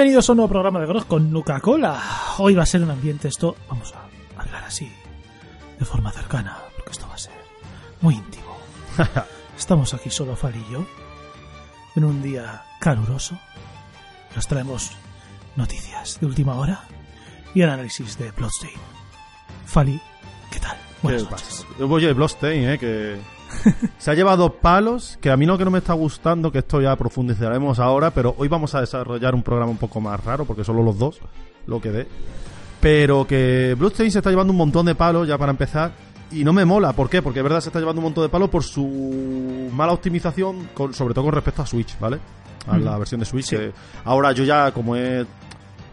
Bienvenidos a un nuevo programa de Grog con Nuca-Cola. Hoy va a ser un ambiente esto, vamos a hablar así, de forma cercana, porque esto va a ser muy íntimo. Estamos aquí solo Fali y yo, en un día caluroso. Nos traemos noticias de última hora y el análisis de Bloodstain. Fali, ¿qué tal? Buenas ¿Qué noches. pasa? Oye, Bloodstained, ¿eh? Que se ha llevado palos, que a mí lo que no me está gustando, que esto ya profundizaremos ahora, pero hoy vamos a desarrollar un programa un poco más raro, porque solo los dos, lo que dé. Pero que Bloodstained se está llevando un montón de palos ya para empezar, y no me mola. ¿Por qué? Porque es verdad se está llevando un montón de palos por su mala optimización, con, sobre todo con respecto a Switch, ¿vale? A la versión de Switch. Sí. que ahora yo ya, como he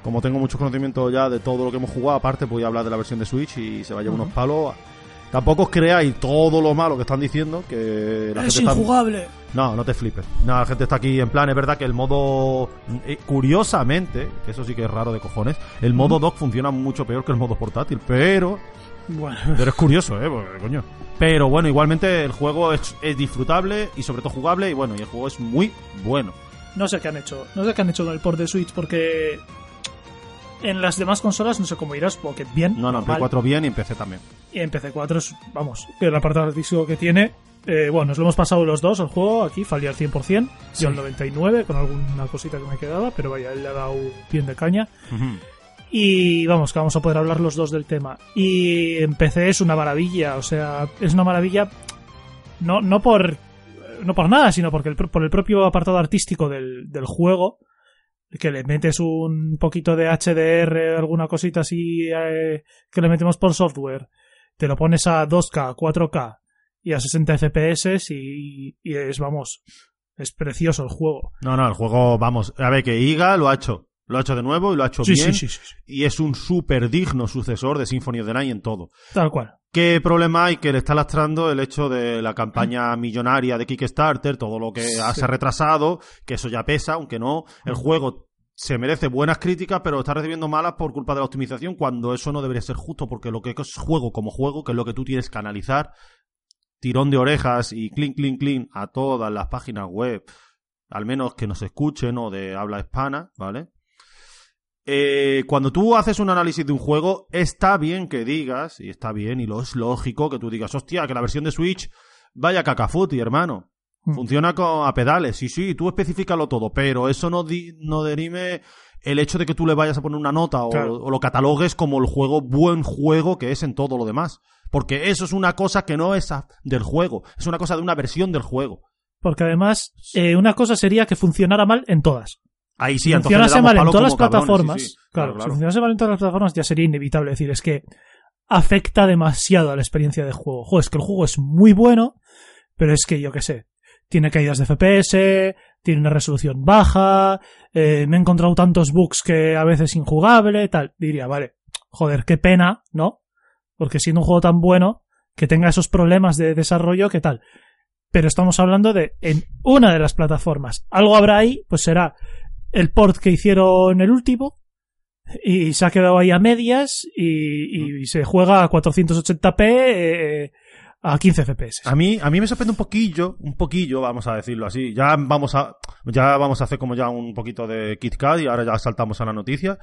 como tengo muchos conocimientos ya de todo lo que hemos jugado, aparte voy a hablar de la versión de Switch y se va a llevar unos palos. Tampoco os creáis todo lo malo que están diciendo, que la Es gente está... injugable. No, no te flipes. No, la gente está aquí en plan, es verdad que el modo... eh, curiosamente, que eso sí que es raro de cojones, el modo dock funciona mucho peor que el modo portátil, pero... Bueno, Pero es curioso, ¿eh? Porque, coño. Pero bueno, igualmente el juego es, es disfrutable y sobre todo jugable y bueno, y el juego es muy bueno. no sé qué han hecho. No sé qué han hecho con el port de Switch porque en las demás consolas no sé cómo irás, porque bien. No, no, en normal. P4 bien y en PC también. Y en PC4 es, vamos, que el apartado artístico que tiene. eh, bueno, nos lo hemos pasado los dos el juego aquí, Fali al 100%, Sí. yo al 99, con alguna cosita que me quedaba, pero vaya, él le ha dado bien de caña. Y vamos, que vamos a poder hablar los dos del tema. Y en PC es una maravilla, o sea, es una maravilla no, no por no por nada, sino porque el, por el propio apartado artístico del, del juego, que le metes un poquito de HDR, alguna cosita así eh, que le metemos por software, te lo pones a 2K, 4K y a 60 FPS y, y es, vamos, es precioso el juego. No, no, el juego, vamos, a ver que IGA lo ha hecho. Lo ha hecho de nuevo y lo ha hecho Sí, bien. sí, sí, Y es un súper digno sucesor de Symphony of the Night en todo. tal cual. ¿Qué problema hay? Que le está lastrando el hecho de la campaña millonaria de Kickstarter, todo lo que se ha retrasado, que eso ya pesa, aunque no. El juego se merece buenas críticas, pero está recibiendo malas por culpa de la optimización, cuando eso no debería ser justo, porque lo que es juego como juego, que es lo que tú tienes que analizar, tirón de orejas y clean, clean, clean a todas las páginas web, al menos que nos escuchen o de habla hispana, ¿vale? Eh, cuando tú haces un análisis de un juego, está bien que digas, y está bien, y lo es lógico que tú digas, hostia, que la versión de Switch vaya cacafuti, hermano. Mm. Funciona con, a pedales, sí, sí, tú especificalo todo, pero eso no, di- no derime el hecho de que tú le vayas a poner una nota o, Claro. o lo catalogues como el juego, buen juego que es en todo lo demás. Porque eso es una cosa que no es a- del juego, es una cosa de una versión del juego. Porque además, eh, una cosa sería que funcionara mal en todas. Ahí sí, funcionase mal en todas las plataformas, sí, sí. claro, Claro, si funcionase mal en todas las plataformas ya sería inevitable decir, es que afecta demasiado a la experiencia de juego. Joder, es que el juego es muy bueno, pero es que yo qué sé, tiene caídas de FPS, tiene una resolución baja, eh, me he encontrado tantos bugs que a veces injugable, tal. Diría, vale, joder, qué pena, ¿no? Porque siendo un juego tan bueno, que tenga esos problemas de desarrollo, ¿qué tal? Pero estamos hablando de en una de las plataformas. Algo habrá ahí, pues será el port que hicieron el último y se ha quedado ahí a medias y, y se juega a 480p eh, a 15 FPS. A mí, a mí me sorprende un poquillo, un poquillo, vamos a decirlo así. Ya vamos a, ya vamos a hacer como ya un poquito de KitKat y ahora ya saltamos a la noticia.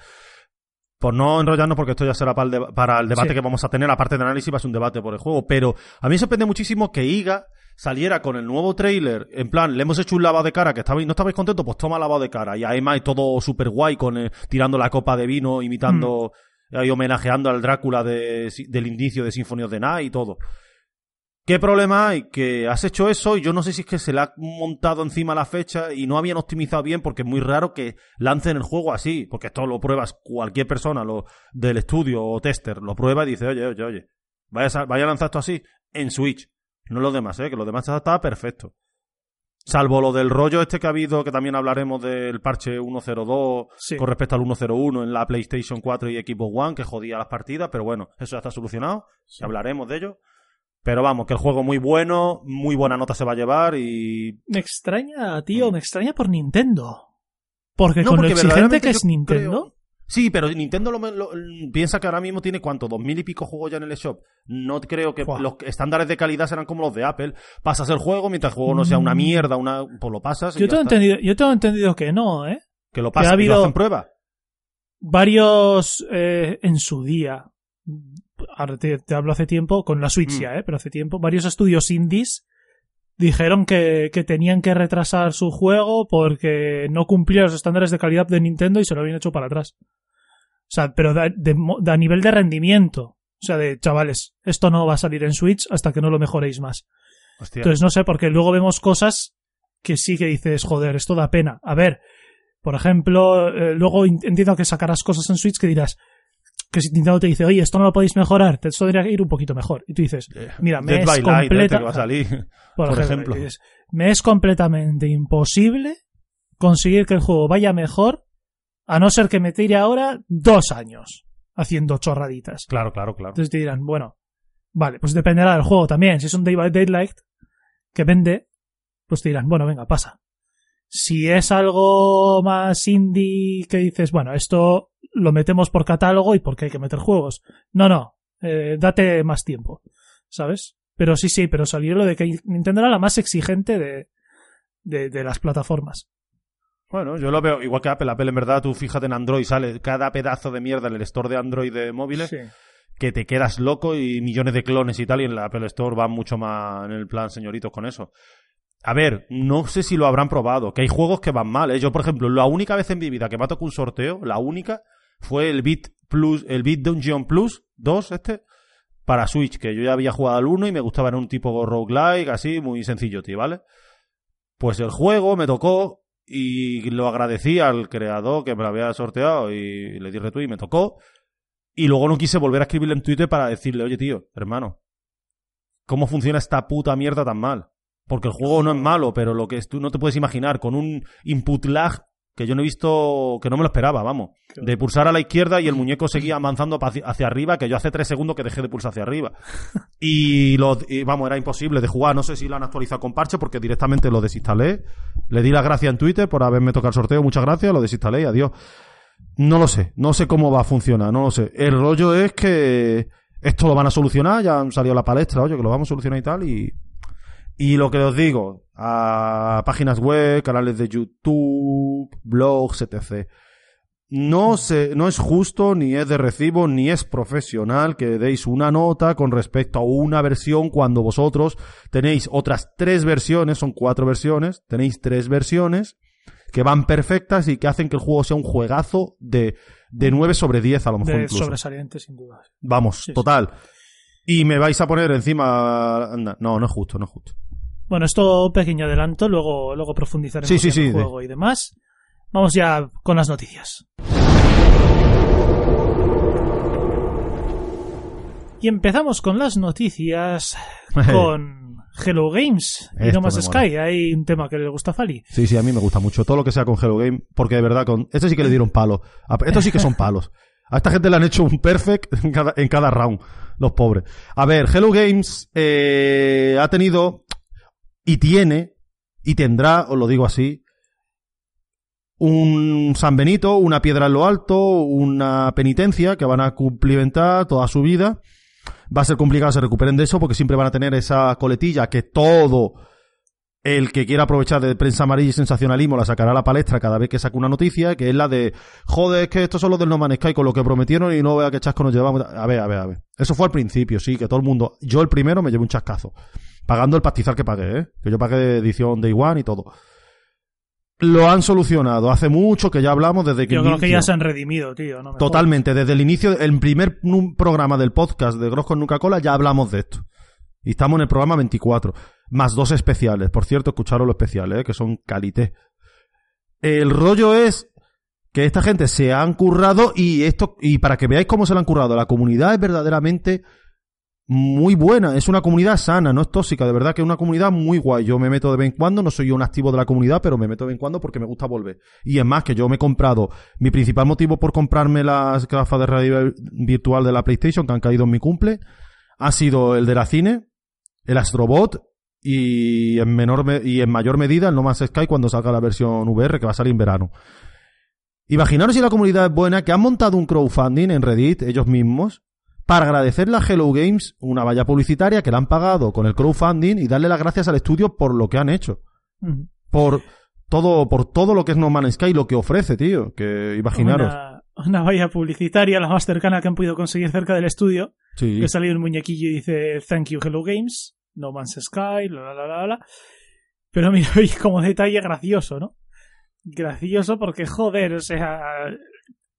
Por no enrollarnos, porque esto ya será para el, deba- para el debate Sí. que vamos a tener, aparte de análisis, va a ser un debate por el juego. Pero a mí me sorprende muchísimo que IGA saliera con el nuevo trailer, en plan, le hemos hecho un lavado de cara, que estabais, no estabais contentos, pues toma lavado de cara. Y además todo súper guay, con eh, tirando la copa de vino, imitando y homenajeando al Drácula de- del inicio de Symphony of the Night y todo. ¿Qué problema hay? Que has hecho eso y yo no sé si es que se le ha montado encima la fecha y no habían optimizado bien porque es muy raro que lancen el juego así, porque esto lo pruebas cualquier persona lo, del estudio o tester, lo prueba y dice, oye, oye, oye, vaya a, vaya a lanzar esto así en Switch, no los demás, ¿eh? que los demás estaba perfecto. Salvo lo del rollo este que ha habido, que también hablaremos del parche 102 Sí. con respecto al 101 en la PlayStation 4 y Xbox One, que jodía las partidas, pero bueno, eso ya está solucionado, y hablaremos de ello. Pero vamos, que el juego muy bueno, muy buena nota se va a llevar y... Me extraña, tío, me extraña por Nintendo. Porque No, con porque lo exigente que es Nintendo, creo- Sí, pero Nintendo lo, lo- piensa que ahora mismo tiene cuánto, dos mil y pico juegos ya en el eShop. No creo que los estándares de calidad serán como los de Apple. Pasas el juego, mientras el juego no sea una Mm. mierda, una, pues lo pasas y yo ya tengo, está. entendido, yo tengo entendido que no, ¿eh? Que lo que ha pasan y lo habido- hacen prueba. varios eh, en su día, ahora te, te hablo hace tiempo, con la Switch Mm. ya, ¿eh? pero hace tiempo, varios estudios indies dijeron que, que tenían que retrasar su juego porque no cumplía los estándares de calidad de Nintendo y se lo habían hecho para atrás. O sea, pero de, de mo- de a nivel de rendimiento. O sea, de chavales, esto no va a salir en Switch hasta que no lo mejoréis más. Hostia. Entonces no sé, porque luego vemos cosas que sí que dices, joder, esto da pena. A ver, por ejemplo, eh, luego entiendo que sacarás cosas en Switch que dirás que si Nintendo te dice, oye, esto no lo podéis mejorar, te- esto tendría que ir un poquito mejor. Y tú dices, mira, me Dead es by este completa- que va a salir. por, por ejemplo, me es completamente imposible conseguir que el juego vaya mejor a no ser que me tire ahora dos años haciendo chorraditas. Claro, claro, claro. Entonces te dirán, bueno, vale, pues dependerá del juego también. Si es un Day by Daylight que vende, pues te dirán, bueno, venga, pasa. Si es algo más indie que dices, bueno, esto lo metemos por catálogo y porque hay que meter juegos. No, no, eh, date más tiempo, ¿sabes? Pero sí, sí, pero salió lo de que Nintendo era la más exigente de, de, de las plataformas. Bueno, yo lo veo igual que Apple. Apple, en verdad, tú fíjate en Android, sale cada pedazo de mierda en el store de Android de móviles Sí. que te quedas loco y millones de clones y tal, y en la Apple Store van mucho más en el plan señoritos con eso. A ver, no sé si lo habrán probado, que hay juegos que van mal. ¿eh? Yo, por ejemplo, la única vez en mi vida que me ha tocado un sorteo, la única, fue el Beat Plus, el Beat Dungeon Plus 2, este, para Switch, que yo ya había jugado al 1 y me gustaba, era un tipo roguelike, así, muy sencillo, tío, ¿vale? Pues el juego me tocó y lo agradecí al creador que me lo había sorteado y le di retweet y me tocó. Y luego no quise volver a escribirle en Twitter para decirle, oye, tío, hermano, ¿cómo funciona esta puta mierda tan mal? Porque el juego no es malo, pero lo que es, tú no te puedes imaginar, con un input lag que yo no he visto, que no me lo esperaba, vamos. De pulsar a la izquierda y el muñeco seguía avanzando hacia arriba, que yo hace tres segundos que dejé de pulsar hacia arriba. Y, lo, y, vamos, era imposible de jugar. No sé si lo han actualizado con parche porque directamente lo desinstalé. Le di las gracias en Twitter por haberme tocado el sorteo. Muchas gracias, lo desinstalé y adiós. No lo sé, no sé cómo va a funcionar, no lo sé. El rollo es que esto lo van a solucionar, ya han salido a la palestra, oye, que lo vamos a solucionar y tal. Y, y lo que os digo, a páginas web, canales de YouTube, blogs, etc. No, se, no es justo, ni es de recibo, ni es profesional que deis una nota con respecto a una versión cuando vosotros tenéis otras tres versiones, son cuatro versiones, tenéis tres versiones que van perfectas y que hacen que el juego sea un juegazo de, de 9 sobre 10 a lo mejor De incluso. sobresaliente, sin duda. Vamos, Sí, sí. total. Y me vais a poner encima... No, no es justo, no es justo. Bueno, esto pequeño adelanto, luego, luego profundizaremos Sí, sí, en sí, el juego y demás. Vamos ya con las noticias. Y empezamos con las noticias con Hello Games y Esto No Más Sky. Hay un tema que le gusta a Fali. Sí, sí, a mí me gusta mucho todo lo que sea con Hello Game, porque de verdad, con este sí que le dieron palo. A- Estos sí que son palos. A esta gente le han hecho un perfect en cada, en cada round, los pobres. A ver, Hello Games eh, ha tenido y tiene y tendrá, os lo digo así, un San Benito, una piedra en lo alto, una penitencia que van a cumplimentar toda su vida. Va a ser complicado que se recuperen de eso porque siempre van a tener esa coletilla que todo el que quiera aprovechar de prensa amarilla y sensacionalismo la sacará a la palestra cada vez que saque una noticia, que es la de, joder, es que estos son los del No Man's Sky con lo que prometieron y no vea qué chasco nos llevamos. A ver, a ver, a ver. Eso fue al principio, sí, que todo el mundo, yo el primero me llevé un chascazo. Pagando el pastizal que pagué, ¿eh? Que yo pagué de edición Day One y todo. Lo han solucionado hace mucho, que ya hablamos desde que Yo creo que ya se han redimido, tío. No Totalmente, desde el inicio, el primer programa del podcast de Gross con Nuca Cola ya hablamos de esto. Y estamos en el programa 24. Más dos especiales. Por cierto, escucharon los especiales, ¿eh? que son calité. El rollo es que esta gente se han currado y esto, y para que veáis cómo se lo han currado, la comunidad es verdaderamente muy buena, es una comunidad sana, no es tóxica, de verdad que es una comunidad muy guay. Yo me meto de vez en cuando, no soy un activo de la comunidad, pero me meto de vez en cuando porque me gusta volver. Y es más que yo me he comprado, mi principal motivo por comprarme las gafas de realidad virtual de la PlayStation que han caído en mi cumple, ha sido el de la cine, el Astrobot y en menor me- y en mayor medida el No Man's Sky cuando salga la versión VR que va a salir en verano. Imaginaros si la comunidad es buena, que han montado un crowdfunding en Reddit ellos mismos para agradecerle a Hello Games una valla publicitaria que le han pagado con el crowdfunding y darle las gracias al estudio por lo que han hecho. Por todo, por todo lo que es No Man's Sky, lo que ofrece, tío. Que imaginaros. Una, una valla publicitaria, la más cercana que han podido conseguir cerca del estudio, Sí. que salido un muñequillo y dice Thank you Hello Games, No Man's Sky, la la la la. Pero mira, como detalle gracioso, ¿no? Gracioso porque, joder, o sea,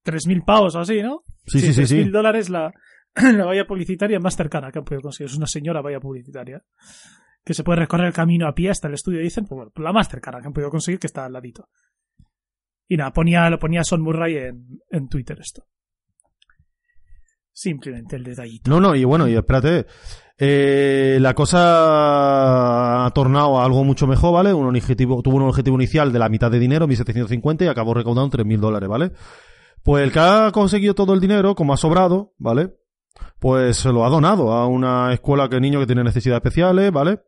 3.000 pavos o así, ¿no? Sí, sí, sí, sí. 3.000 dólares la, la valla publicitaria más cercana que han podido conseguir. Es una señora valla publicitaria. Que se puede recorrer el camino a pie hasta el estudio, dicen, pues bueno, la más cercana que han podido conseguir, que está al ladito. Y nada, ponía, lo ponía Son Murray en, en Twitter esto. Simplemente el detallito. No, no, y bueno, y espérate. Eh, la cosa ha tornado a algo mucho mejor, ¿vale? Un objetivo, tuvo un objetivo inicial de la mitad de dinero, 1.750, y acabó recaudando 3.000 dólares, ¿vale? Pues el que ha conseguido todo el dinero, como ha sobrado, ¿vale? Pues se lo ha donado a una escuela que niño que tiene necesidades especiales, ¿vale?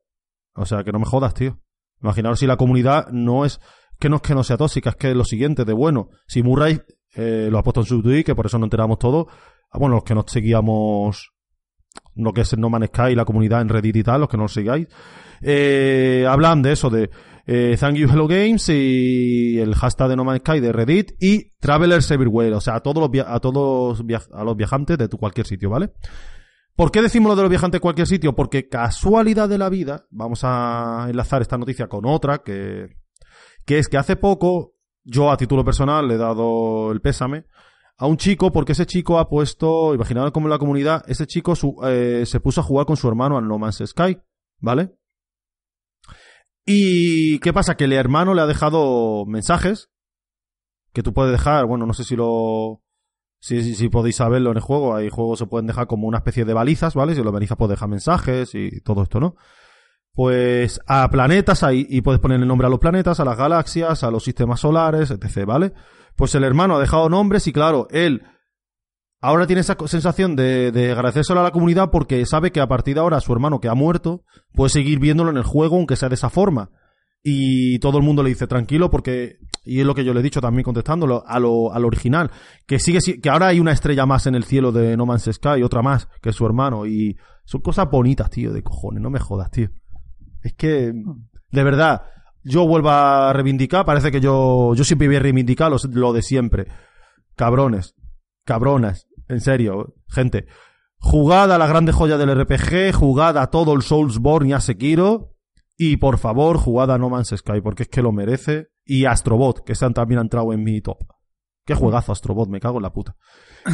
O sea, que no me jodas, tío. Imaginaos si la comunidad no es, que no es que no sea tóxica, es que es lo siguiente, de bueno, si Murray eh, lo ha puesto en su tweet, que por eso no enteramos todo, ah, bueno, los que nos seguíamos lo que es No Man's la comunidad en Reddit y tal, los que no lo sigáis, eh, hablan de eso, de eh, Thank You Hello Games y el hashtag de No Man's Sky de Reddit y Travelers Everywhere, o sea, a todos los, via- a todos a los viajantes de cualquier sitio, ¿vale? ¿Por qué decimos lo de los viajantes de cualquier sitio? Porque casualidad de la vida, vamos a enlazar esta noticia con otra, que, que es que hace poco, yo a título personal le he dado el pésame a un chico, porque ese chico ha puesto, imaginaos como en la comunidad, ese chico eh, se puso a jugar con su hermano al No Man's Sky, ¿vale? Y ¿qué pasa? Que el hermano le ha dejado mensajes que tú puedes dejar, bueno, no sé si lo si, si, podéis saberlo en el juego, hay juegos se pueden dejar como una especie de balizas, ¿vale? Si las balizas puedes dejar mensajes y todo esto, ¿no? Pues a planetas ahí, y puedes poner el nombre a los planetas, a las galaxias, a los sistemas solares, etc., ¿vale? Pues el hermano ha dejado nombres y claro, él ahora tiene esa sensación de, de agradecérselo a la comunidad porque sabe que a partir de ahora su hermano que ha muerto puede seguir viéndolo en el juego aunque sea de esa forma. Y todo el mundo le dice tranquilo porque, y es lo que yo le he dicho también contestándolo a lo, al original, que sigue, si- que ahora hay una estrella más en el cielo de No Man's Sky, otra más, que su hermano, y son cosas bonitas, tío, de cojones, no me jodas, tío. Es que, de verdad, yo vuelvo a reivindicar, parece que yo, yo siempre voy a reivindicar lo, lo de siempre. Cabrones, cabronas, en serio, gente. Jugad a la grande joya del RPG, jugad a todo el Soulsborne y a Sekiro, y por favor, jugad a No Man's Sky, porque es que lo merece. Y Astrobot, que han también entrado en mi top. Qué juegazo Astrobot, me cago en la puta.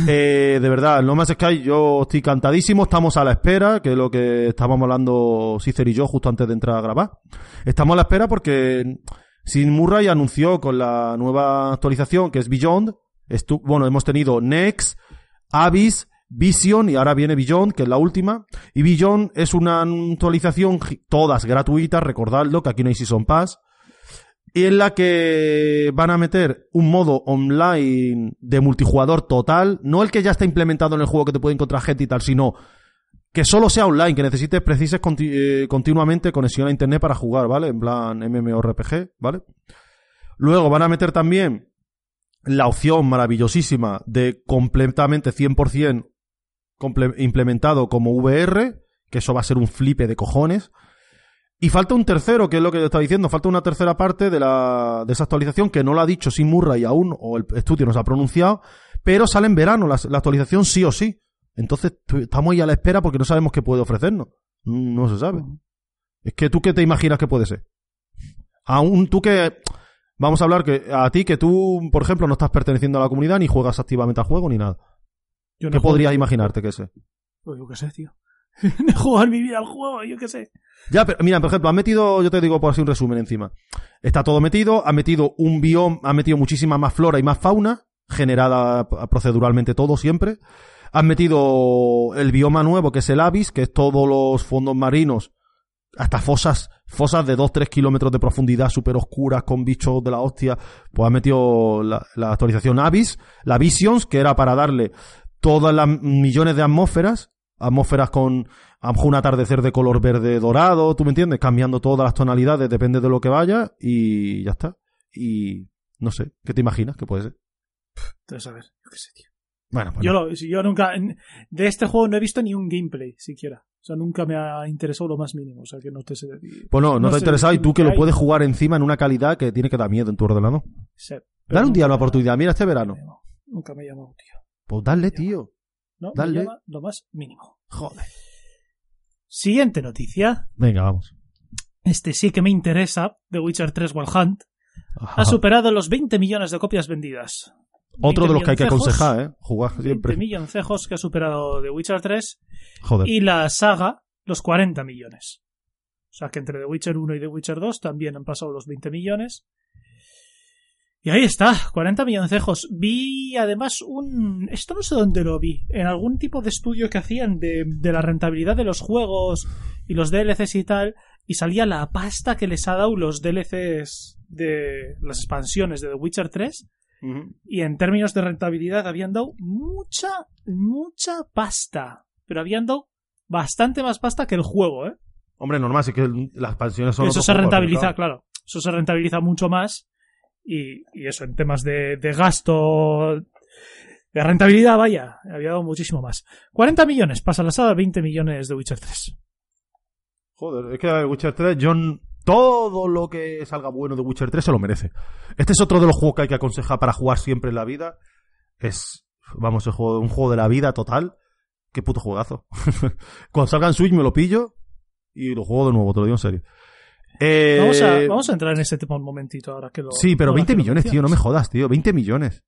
Eh, de verdad, No Man's Sky, yo estoy cantadísimo, estamos a la espera, que es lo que estábamos hablando Cicer y yo justo antes de entrar a grabar. Estamos a la espera porque Sin Murray anunció con la nueva actualización, que es Beyond, bueno, hemos tenido Next, Abyss, Vision y ahora viene Beyond, que es la última. Y Beyond es una actualización, todas gratuitas, recordadlo, que aquí no hay Season Pass. Y en la que van a meter un modo online de multijugador total, no el que ya está implementado en el juego que te puede encontrar gente y tal, sino que solo sea online, que necesites, precises eh, continuamente conexión a internet para jugar, ¿vale? En plan MMORPG, ¿vale? Luego van a meter también la opción maravillosísima de completamente 100% comple- implementado como VR, que eso va a ser un flipe de cojones. Y falta un tercero, que es lo que yo estaba diciendo, falta una tercera parte de, la, de esa actualización que no la ha dicho Sin Murray aún, o el estudio nos ha pronunciado, pero sale en verano la, la actualización sí o sí. Entonces estamos ahí a la espera porque no sabemos qué puede ofrecernos. No se sabe. Es que tú qué te imaginas que puede ser. Aún tú que... Vamos a hablar que a ti que tú, por ejemplo, no estás perteneciendo a la comunidad ni juegas activamente al juego ni nada. Yo no ¿Qué podrías imaginarte que sé? Pues yo qué sé, tío. no he jugado en mi vida al juego, yo qué sé. Ya, pero mira, por ejemplo, han metido, yo te digo por así un resumen encima. Está todo metido, ha metido un bioma, ha metido muchísima más flora y más fauna, generada proceduralmente todo siempre. Han metido el bioma nuevo, que es el Abyss, que es todos los fondos marinos, hasta fosas, fosas de 2-3 kilómetros de profundidad, súper oscuras, con bichos de la hostia. Pues han metido la, la actualización Abyss, la Visions, que era para darle todas las millones de atmósferas, atmósferas con a lo mejor un atardecer de color verde dorado, ¿tú me entiendes? Cambiando todas las tonalidades, depende de lo que vaya, y ya está. Y no sé, ¿qué te imaginas que puede ser? Entonces, a ver, yo qué sé, tío. Bueno, pues Yo, lo, yo nunca. De este juego no he visto ni un gameplay siquiera. O sea, nunca me ha interesado lo más mínimo. O sea, que no te sé. Pues no, no, no te ha interesado y tú que lo puedes jugar encima en una calidad que tiene que dar miedo en tu ordenador. sé. Dale un día una Nunca- oportunidad, mira este verano. Nunca me ha llamado, tío. Pues dale, tío. No, Dale. me llama lo más mínimo. Joder. Siguiente noticia. Venga, vamos. Este sí que me interesa. The Witcher 3 Wild Hunt ha superado los 20 millones de copias vendidas. Otro 20 de los que hay que aconsejar, ¿eh? Jugar 20 siempre. milloncejos que ha superado The Witcher 3 Joder. y la saga los 40 millones. O sea que entre The Witcher 1 y The Witcher 2 también han pasado los 20 millones. Y ahí está, 40 milloncejos. Vi además un... Esto no sé dónde lo vi. En algún tipo de estudio que hacían de, de la rentabilidad de los juegos y los DLCs y tal. Y salía la pasta que les ha dado los DLCs de las expansiones de The Witcher 3. Y en términos de rentabilidad habían dado mucha, mucha pasta. Pero habían dado bastante más pasta que el juego, ¿eh? Hombre, normal, sí que las expansiones son Eso se rentabiliza, claro. Eso se rentabiliza mucho más. Y, y eso, en temas de, de gasto, de rentabilidad, vaya, había dado muchísimo más. 40 millones, pasa la sala, 20 millones de Witcher 3. Joder, es que Witcher 3, John, todo lo que salga bueno de Witcher 3 se lo merece. Este es otro de los juegos que hay que aconsejar para jugar siempre en la vida. Es, vamos, juego, un juego de la vida total. Qué puto juegazo. Cuando salga en Switch me lo pillo y lo juego de nuevo, te lo digo en serio. Eh, Vamos, a, vamos a entrar en este tema un momentito ahora que lo. Sí, pero ahora 20 que lo millones, tío, no me jodas, tío. 20 millones.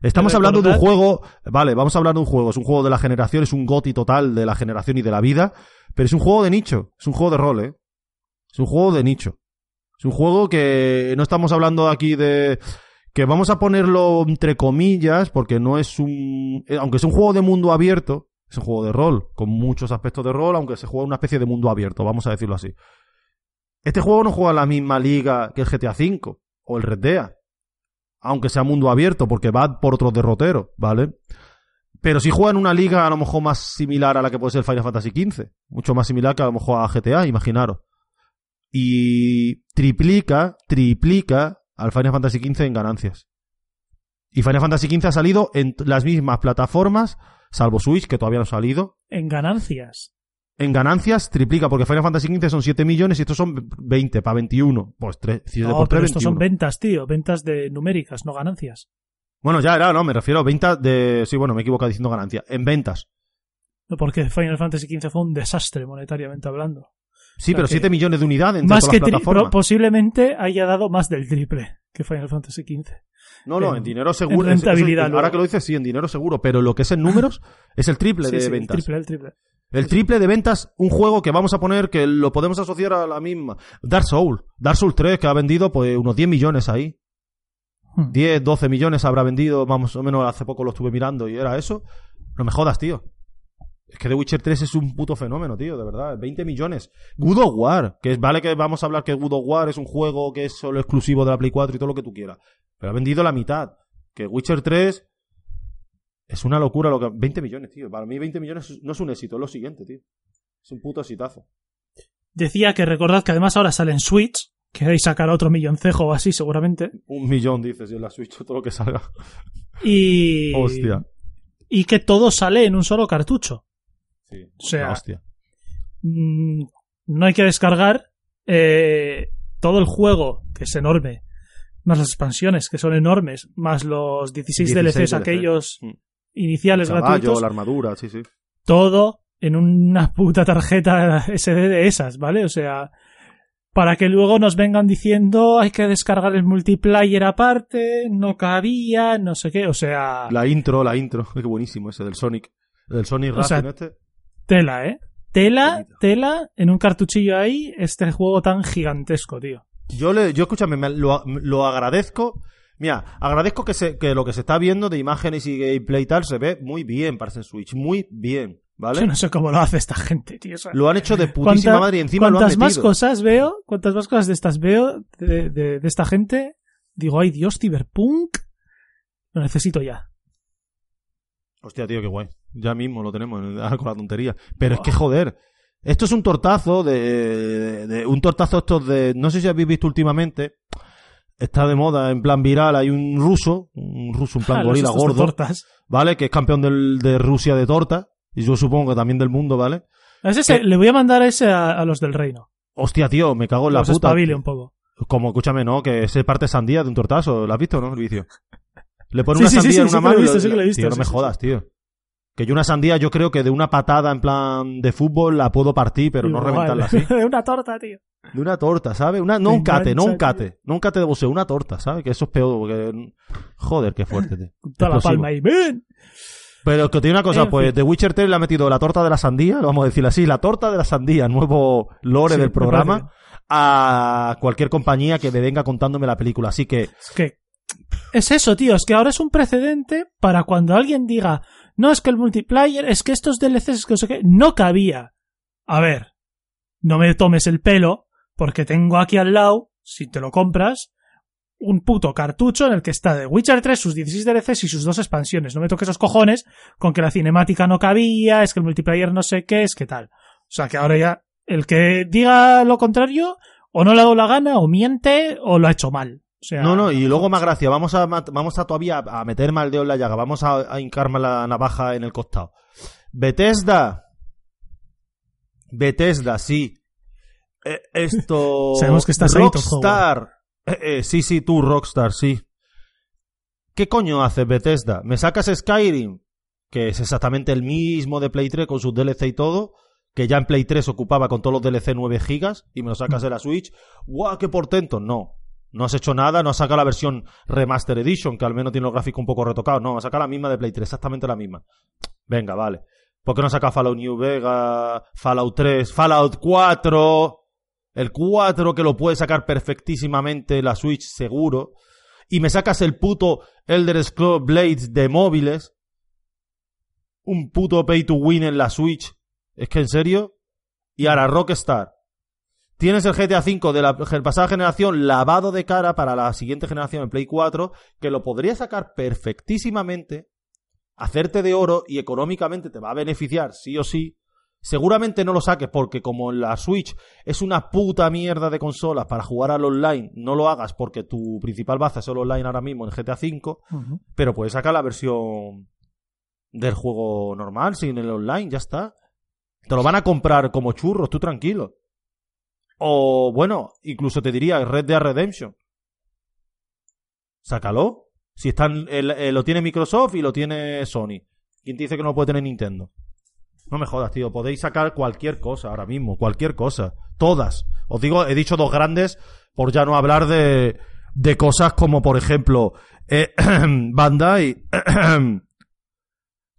Estamos hablando de un juego. Vale, vamos a hablar de un juego. Es un juego de la generación, es un goti total de la generación y de la vida. Pero es un juego de nicho. Es un juego de rol, ¿eh? Es un juego de nicho. Es un juego que no estamos hablando aquí de. Que vamos a ponerlo entre comillas, porque no es un. eh, Aunque es un juego de mundo abierto, es un juego de rol, con muchos aspectos de rol, aunque se juega una especie de mundo abierto, vamos a decirlo así. Este juego no juega la misma liga que el GTA V o el Red Dead, aunque sea mundo abierto, porque va por otros derroteros, ¿vale? Pero sí juega en una liga a lo mejor más similar a la que puede ser Final Fantasy XV, mucho más similar que a lo mejor a GTA, imaginaros. Y triplica, triplica al Final Fantasy XV en ganancias. Y Final Fantasy XV ha salido en las mismas plataformas, salvo Switch, que todavía no ha salido, En ganancias. en ganancias triplica, porque Final Fantasy XV son 7 millones y estos son 20 para 21. Pues 3, No, por pero 3, estos son 21. ventas, tío. Ventas de numéricas, no ganancias. Bueno, ya era, no, me refiero a ventas de... Sí, bueno, me he equivocado diciendo ganancia. En ventas. No, porque Final Fantasy XV fue un desastre monetariamente hablando. Sí, pero que 7 millones de unidades entre Más todas que las plataformas. posiblemente haya dado más del triple que Final Fantasy XV. No, no, en- en dinero seguro. en es- es- rentabilidad, ahora que lo dices, sí, en dinero seguro. Pero lo que es en números es el triple Sí, de sí, el ventas. triple, el triple. El triple de ventas, un juego que vamos a poner que lo podemos asociar a la misma. Dark Souls. Dark Souls 3, que ha vendido pues unos 10 millones ahí. Hmm. 10, 12 millones habrá vendido, más o menos hace poco lo estuve mirando y era eso. No me jodas, tío. Es que The Witcher 3 es un puto fenómeno, tío, de verdad. 20 millones. Good of War, que es, vale que vamos a hablar que Good of War es un juego que es solo exclusivo de la Play 4 y todo lo que tú quieras. Pero ha vendido la mitad. Que Witcher 3 es una locura lo que... 20 millones, tío. Para mí 20 millones no es un éxito, es lo siguiente, tío. Es un puto exitazo. Decía que recordad que además ahora sale en Switch, que ahí sacará otro milloncejo o así seguramente. Un millón, dices, y en la Switch todo lo que salga. Y, Hostia. y que todo sale en un solo cartucho. Sí. O sea, hostia. Mm, no hay que descargar eh, todo el juego, que es enorme, más las expansiones, que son enormes, más los 16, 16 DLCs DLC. aquellos Mm. iniciales Caballo, gratuitos, la armadura, sí, sí. todo en una puta tarjeta SD de esas, ¿vale? O sea, para que luego nos vengan diciendo hay que descargar el multiplayer aparte, no cabía, no sé qué, o sea, La intro, la intro. Qué buenísimo ese del Sonic. El del Sonic O sea, este. Tela, ¿eh? Tela, tela, en un cartuchillo ahí, este juego tan gigantesco, tío. Yo, le, yo escúchame, me- lo, lo agradezco. Mira, agradezco que, se, que lo que se está viendo de imágenes y gameplay y tal se ve muy bien para Switch. Muy bien, ¿vale? Yo no sé cómo lo hace esta gente, tío. O sea, Lo han hecho de putísima cuanta- madre y encima lo han cuantas más metido. cosas veo, cuantas más cosas de estas veo de, de- de esta gente, digo, ay Dios, Cyberpunk, lo necesito ya. Hostia, tío, qué guay. Ya mismo lo tenemos ahora con la tontería. Pero es que, joder, esto es un tortazo de, de- Un tortazo estos de... No sé si habéis visto últimamente. Está de moda, en plan viral, hay un ruso, un ruso en plan Ah, gorila gordo, tortas. ¿vale? Que es campeón del- de Rusia de torta. Y yo supongo que también del mundo, ¿vale? Ese se- ¿Qué? le voy a mandar ese a, a los del reino. Hostia, tío, me cago en la Los puta. un poco. Como, escúchame, ¿no? Que se parte sandía de un tortazo. ¿Lo has visto, no? El vicio. Le pone Sí, una sí, sandía sí, en sí una que lo he mano y visto, lo- sí que lo he visto, Tío, no me jodas, tío. Que yo una sandía, yo creo que de una patada en plan de fútbol la puedo partir, pero no reventarla así. De una torta, tío. De una torta, ¿sabes? Una, no Te un cate, no un cate. No un cate de boxeo, una torta, ¿sabes? Que eso es peor, porque... Joder, qué fuerte, tío. Toda la palma ahí. ¡Ven! Pero que tiene una cosa, En pues fin. The Witcher 3 le ha metido la torta de la sandía, lo vamos a decir así, la torta de la sandía, nuevo lore Sí, del programa, a cualquier compañía que me venga contándome la película. Así que, Es que es eso, tío, es que ahora es un precedente para cuando alguien diga, no, es que el multiplayer, es que estos DLCs, es que no sé qué, no cabía. A ver, no me tomes el pelo, porque tengo aquí al lado, si te lo compras, un puto cartucho en el que está The Witcher 3, sus 16 DLCs y sus dos expansiones. No me toques esos cojones con que la cinemática no cabía, es que el multiplayer no sé qué, es que tal. O sea que ahora ya, el que diga lo contrario, o no le ha dado la gana, o miente, o lo ha hecho mal. O sea, no, no, y luego más gracia, vamos a, vamos a todavía a meterme el dedo en la llaga, vamos a, a hincarme la navaja en el costado. Bethesda. Bethesda, sí. Eh, esto... Sabemos que estás Rockstar. Eh, eh, sí, sí, tú, Rockstar, sí. ¿Qué coño haces, Bethesda? ¿Me sacas Skyrim? Que es exactamente el mismo de Play 3 con sus DLC y todo. Que ya en Play 3 ocupaba con todos los DLC 9 gigas. Y me lo sacas de la Switch. ¡Guau, qué portento! No. No has hecho nada, no has sacado la versión Remaster Edition, que al menos tiene los gráficos un poco retocados. No, has sacado la misma de Play 3, exactamente la misma. Venga, vale. ¿Por qué no saca Fallout New Vegas, Fallout 3, Fallout 4? El 4 que lo puede sacar perfectísimamente la Switch seguro. Y me sacas el puto Elder Scrolls Blades de móviles. Un puto pay to win en la Switch. Es que en serio. Y ahora Rockstar. Tienes el GTA V de la pasada generación lavado de cara para la siguiente generación en Play 4, que lo podría sacar perfectísimamente, hacerte de oro y económicamente te va a beneficiar sí o sí. Seguramente no lo saques porque como la Switch es una puta mierda de consolas para jugar al online, no lo hagas porque tu principal base es el online ahora mismo en GTA V, pero puedes sacar la versión del juego normal sin el online, ya está. Te lo van a comprar como churros, tú tranquilo. O bueno, incluso te diría Red Dead Redemption. Sácalo. Si están, el- el- lo tiene Microsoft y lo tiene Sony. ¿Quién te dice que no lo puede tener Nintendo? No me jodas, tío. Podéis sacar cualquier cosa ahora mismo. Cualquier cosa. Todas. Os digo, he dicho dos grandes por ya no hablar de, de cosas como, por ejemplo, eh, Bandai.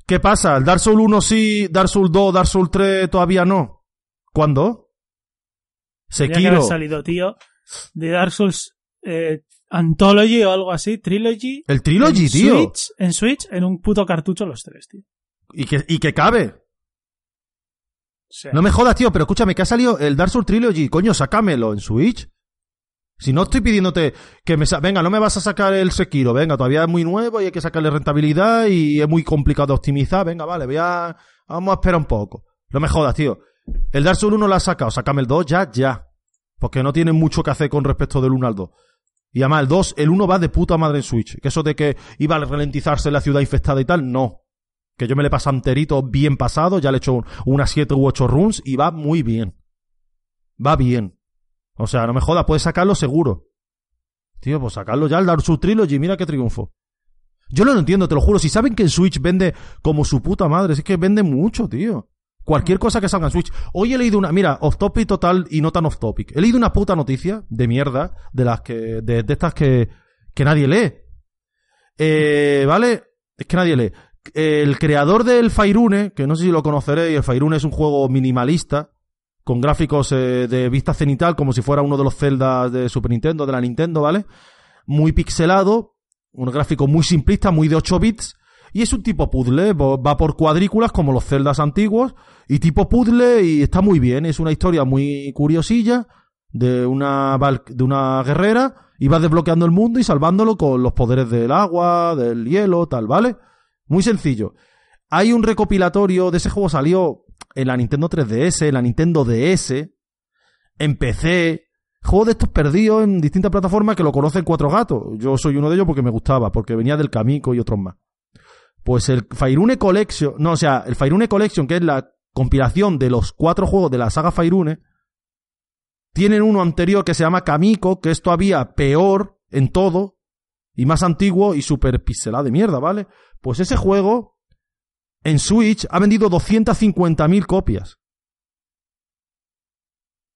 ¿Qué pasa? ¿El Dark Souls 1 sí, Dark Souls 2, Dark Souls 3 todavía no? ¿Cuándo? Tendría que haber Sekiro. salido, tío, de Dark Souls eh, Anthology o algo así, Trilogy. El Trilogy, en tío. Switch, en Switch, en un puto cartucho los tres, tío. Y que, y que cabe. No me jodas, tío, pero escúchame, que ha salido el Dark Souls Trilogy. Coño, sácamelo en Switch. Si no estoy pidiéndote que me... sa- Venga, no me vas a sacar el Sekiro. Venga, todavía es muy nuevo y hay que sacarle rentabilidad y es muy complicado de optimizar. Venga, vale, voy a... Vamos a esperar un poco. No me jodas, tío. El Dark Souls 1 lo has sacado. Sácame el 2 ya, ya. Porque no tiene mucho que hacer con respecto del 1 al 2. Y además, el 2, el 1 va de puta madre en Switch. Que eso de que iba a ralentizarse la ciudad infestada y tal, no. Que yo me le he pasado enterito bien pasado, ya le he hecho un- unas 7 u 8 runs y va muy bien. Va bien. O sea, no me jodas, puedes sacarlo seguro. Tío, pues sacarlo ya, el Dark Souls Trilogy, mira qué triunfo. Yo no lo entiendo, te lo juro. Si saben que en Switch vende como su puta madre, es que vende mucho, tío. Cualquier cosa que salga en Switch. Hoy he leído una, mira, off topic total y no tan off topic. He leído una puta noticia de mierda, de las que, de, de estas que, que nadie lee. Eh, ¿vale? Es que nadie lee. El creador del Fairune, que no sé si lo conoceréis, el Fairune es un juego minimalista, con gráficos eh, de vista cenital, como si fuera uno de los celdas de Super Nintendo, de la Nintendo, ¿vale? Muy pixelado, un gráfico muy simplista, muy de 8 bits, y es un tipo puzzle, va por cuadrículas como los celdas antiguos, y tipo puzzle, y está muy bien, es una historia muy curiosilla, de una, de una guerrera, y vas desbloqueando el mundo y salvándolo con los poderes del agua, del hielo, tal, ¿vale? Muy sencillo. Hay un recopilatorio de ese juego, salió en la Nintendo 3DS, en la Nintendo DS, en PC, juego de estos perdidos en distintas plataformas que lo conocen cuatro gatos. Yo soy uno de ellos porque me gustaba, porque venía del Kamiko y otros más. Pues el Fairune Collection, no, o sea, el Fairune Collection, que es la compilación de los cuatro juegos de la saga Fairune, tienen uno anterior que se llama Kamiko, que es todavía peor en todo, y más antiguo y super pixelado de mierda, ¿vale? Pues ese juego en Switch ha vendido 250.000 copias.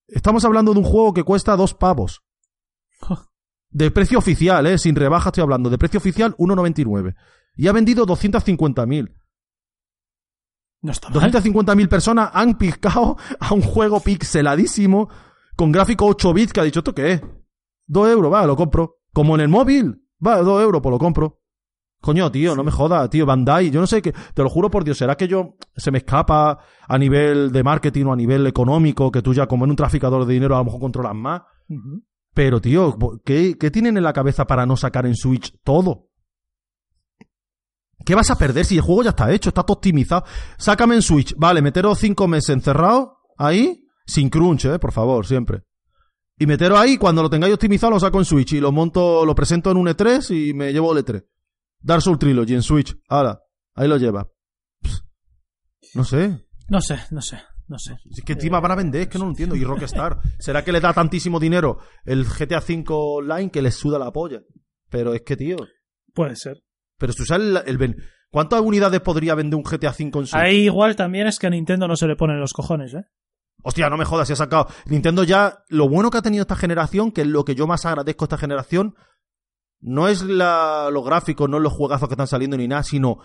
Estamos hablando de un juego que cuesta dos pavos. De precio oficial, ¿eh? Sin rebaja estoy hablando. De precio oficial, 1,99. Y ha vendido 250.000. No está mal. 250.000 personas han picado a un juego pixeladísimo con gráfico 8 bits que ha dicho, ¿esto qué es? 2 euros, va, lo compro. Como en el móvil. Va, 2 euros, pues lo compro. Coño, tío, no me jodas, tío, Bandai, yo no sé qué, te lo juro por Dios, será que yo se me escapa a nivel de marketing o a nivel económico, que tú ya como en un traficador de dinero a lo mejor controlas más. Pero, tío, ¿qué, ¿qué tienen en la cabeza para no sacar en Switch todo? ¿Qué vas a perder si el juego ya está hecho, está todo optimizado? Sácame en Switch, vale, meteros cinco meses encerrado ahí, sin crunch, eh, por favor, siempre. Y meteros ahí, cuando lo tengáis optimizado, lo saco en Switch y lo monto, lo presento en un E3 y me llevo el E3. Dark Souls Trilogy en Switch, ahora, ahí lo lleva. No sé. No sé, no sé, no sé. Es que encima van a vender, es que no lo entiendo. Y Rockstar, ¿será que le da tantísimo dinero el GTA V Online que les suda la polla? Pero es que, tío. Puede ser. Pero si usas el, el ven- ¿Cuántas unidades podría vender un GTA V en Switch? Ahí igual también es que a Nintendo no se le ponen los cojones, ¿eh? Hostia, no me jodas, se ha sacado. Nintendo ya, lo bueno que ha tenido esta generación, que es lo que yo más agradezco a esta generación, no es la, los gráficos, no es los juegazos que están saliendo ni nada, sino,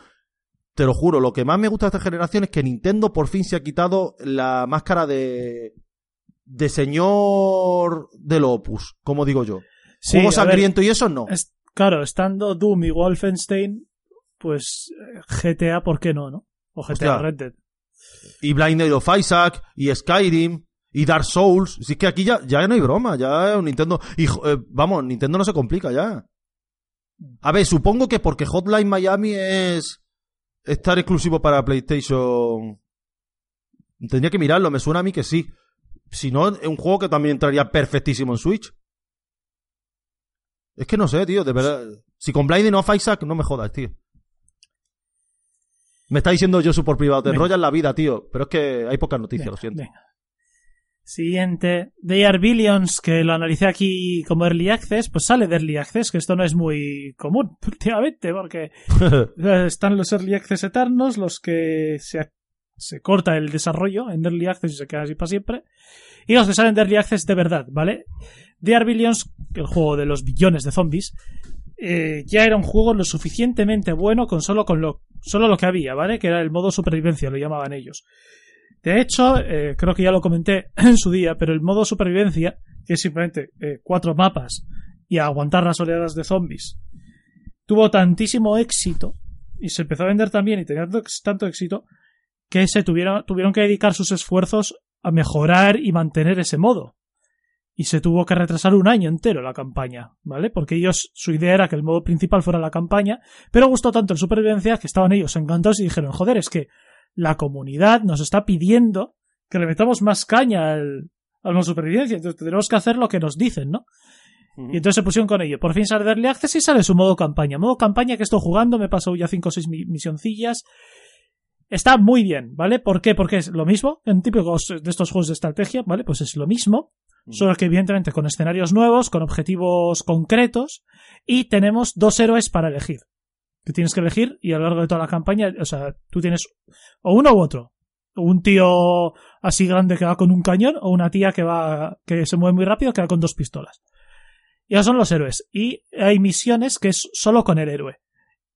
te lo juro, lo que más me gusta de esta generación es que Nintendo por fin se ha quitado la máscara de, de señor del Opus, como digo yo. Sí, Juego ver, sangriento y eso no. es- claro, estando Doom y Wolfenstein, pues GTA, ¿por qué no, no? O GTA Hostia. Red Dead. Y Blinded of Isaac, y Skyrim, y Dark Souls. Si es que aquí ya, ya no hay broma, ya Nintendo. Y eh, vamos, Nintendo no se complica ya. A ver, supongo que porque Hotline Miami es estar exclusivo para PlayStation. Tendría que mirarlo, me suena a mí que sí. Si no, es un juego que también entraría perfectísimo en Switch. Es que no sé, tío, de verdad. Si con Blinding of Isaac, no me jodas, tío. Me está diciendo yo por privado, te Venga. enrollas la vida, tío. Pero es que hay pocas noticias, Venga, lo siento. venga. Siguiente. They Are Billions, que lo analicé aquí como Early Access, pues sale de Early Access, que esto no es muy común últimamente, porque están los Early Access eternos, los que se, se corta el desarrollo en Early Access y se queda así para siempre, y los que salen de Early Access de verdad, ¿vale? The Are Billions, el juego de los billones de zombies, eh, ya era un juego lo suficientemente bueno con solo con lo solo lo que había, ¿vale? Que era el modo supervivencia, lo llamaban ellos. De hecho, eh, creo que ya lo comenté en su día, pero el modo supervivencia, que es simplemente eh, cuatro mapas y aguantar las oleadas de zombies, tuvo tantísimo éxito y se empezó a vender también y tenía tanto, tanto éxito que se tuvieron, tuvieron que dedicar sus esfuerzos a mejorar y mantener ese modo. Y se tuvo que retrasar un año entero la campaña, ¿vale? Porque ellos, su idea era que el modo principal fuera la campaña, pero gustó tanto el supervivencia que estaban ellos encantados y dijeron, joder, es que la comunidad nos está pidiendo que le metamos más caña al, al modo supervivencia, entonces tenemos que hacer lo que nos dicen, ¿no? Y entonces se pusieron con ello. Por fin sale Early Access y sale su modo campaña. Modo campaña que estoy jugando, me he pasado ya 5 o 6 misioncillas. Está muy bien, ¿vale? ¿Por qué? Porque es lo mismo, en típicos de estos juegos de estrategia, ¿vale? Pues es lo mismo, solo que evidentemente con escenarios nuevos, con objetivos concretos, y tenemos dos héroes para elegir. Que tienes que elegir y a lo largo de toda la campaña, o sea, tú tienes o uno u otro. Un tío así grande que va con un cañón o una tía que va que se mueve muy rápido que va con dos pistolas. Y esos son los héroes. Y hay misiones que es solo con el héroe.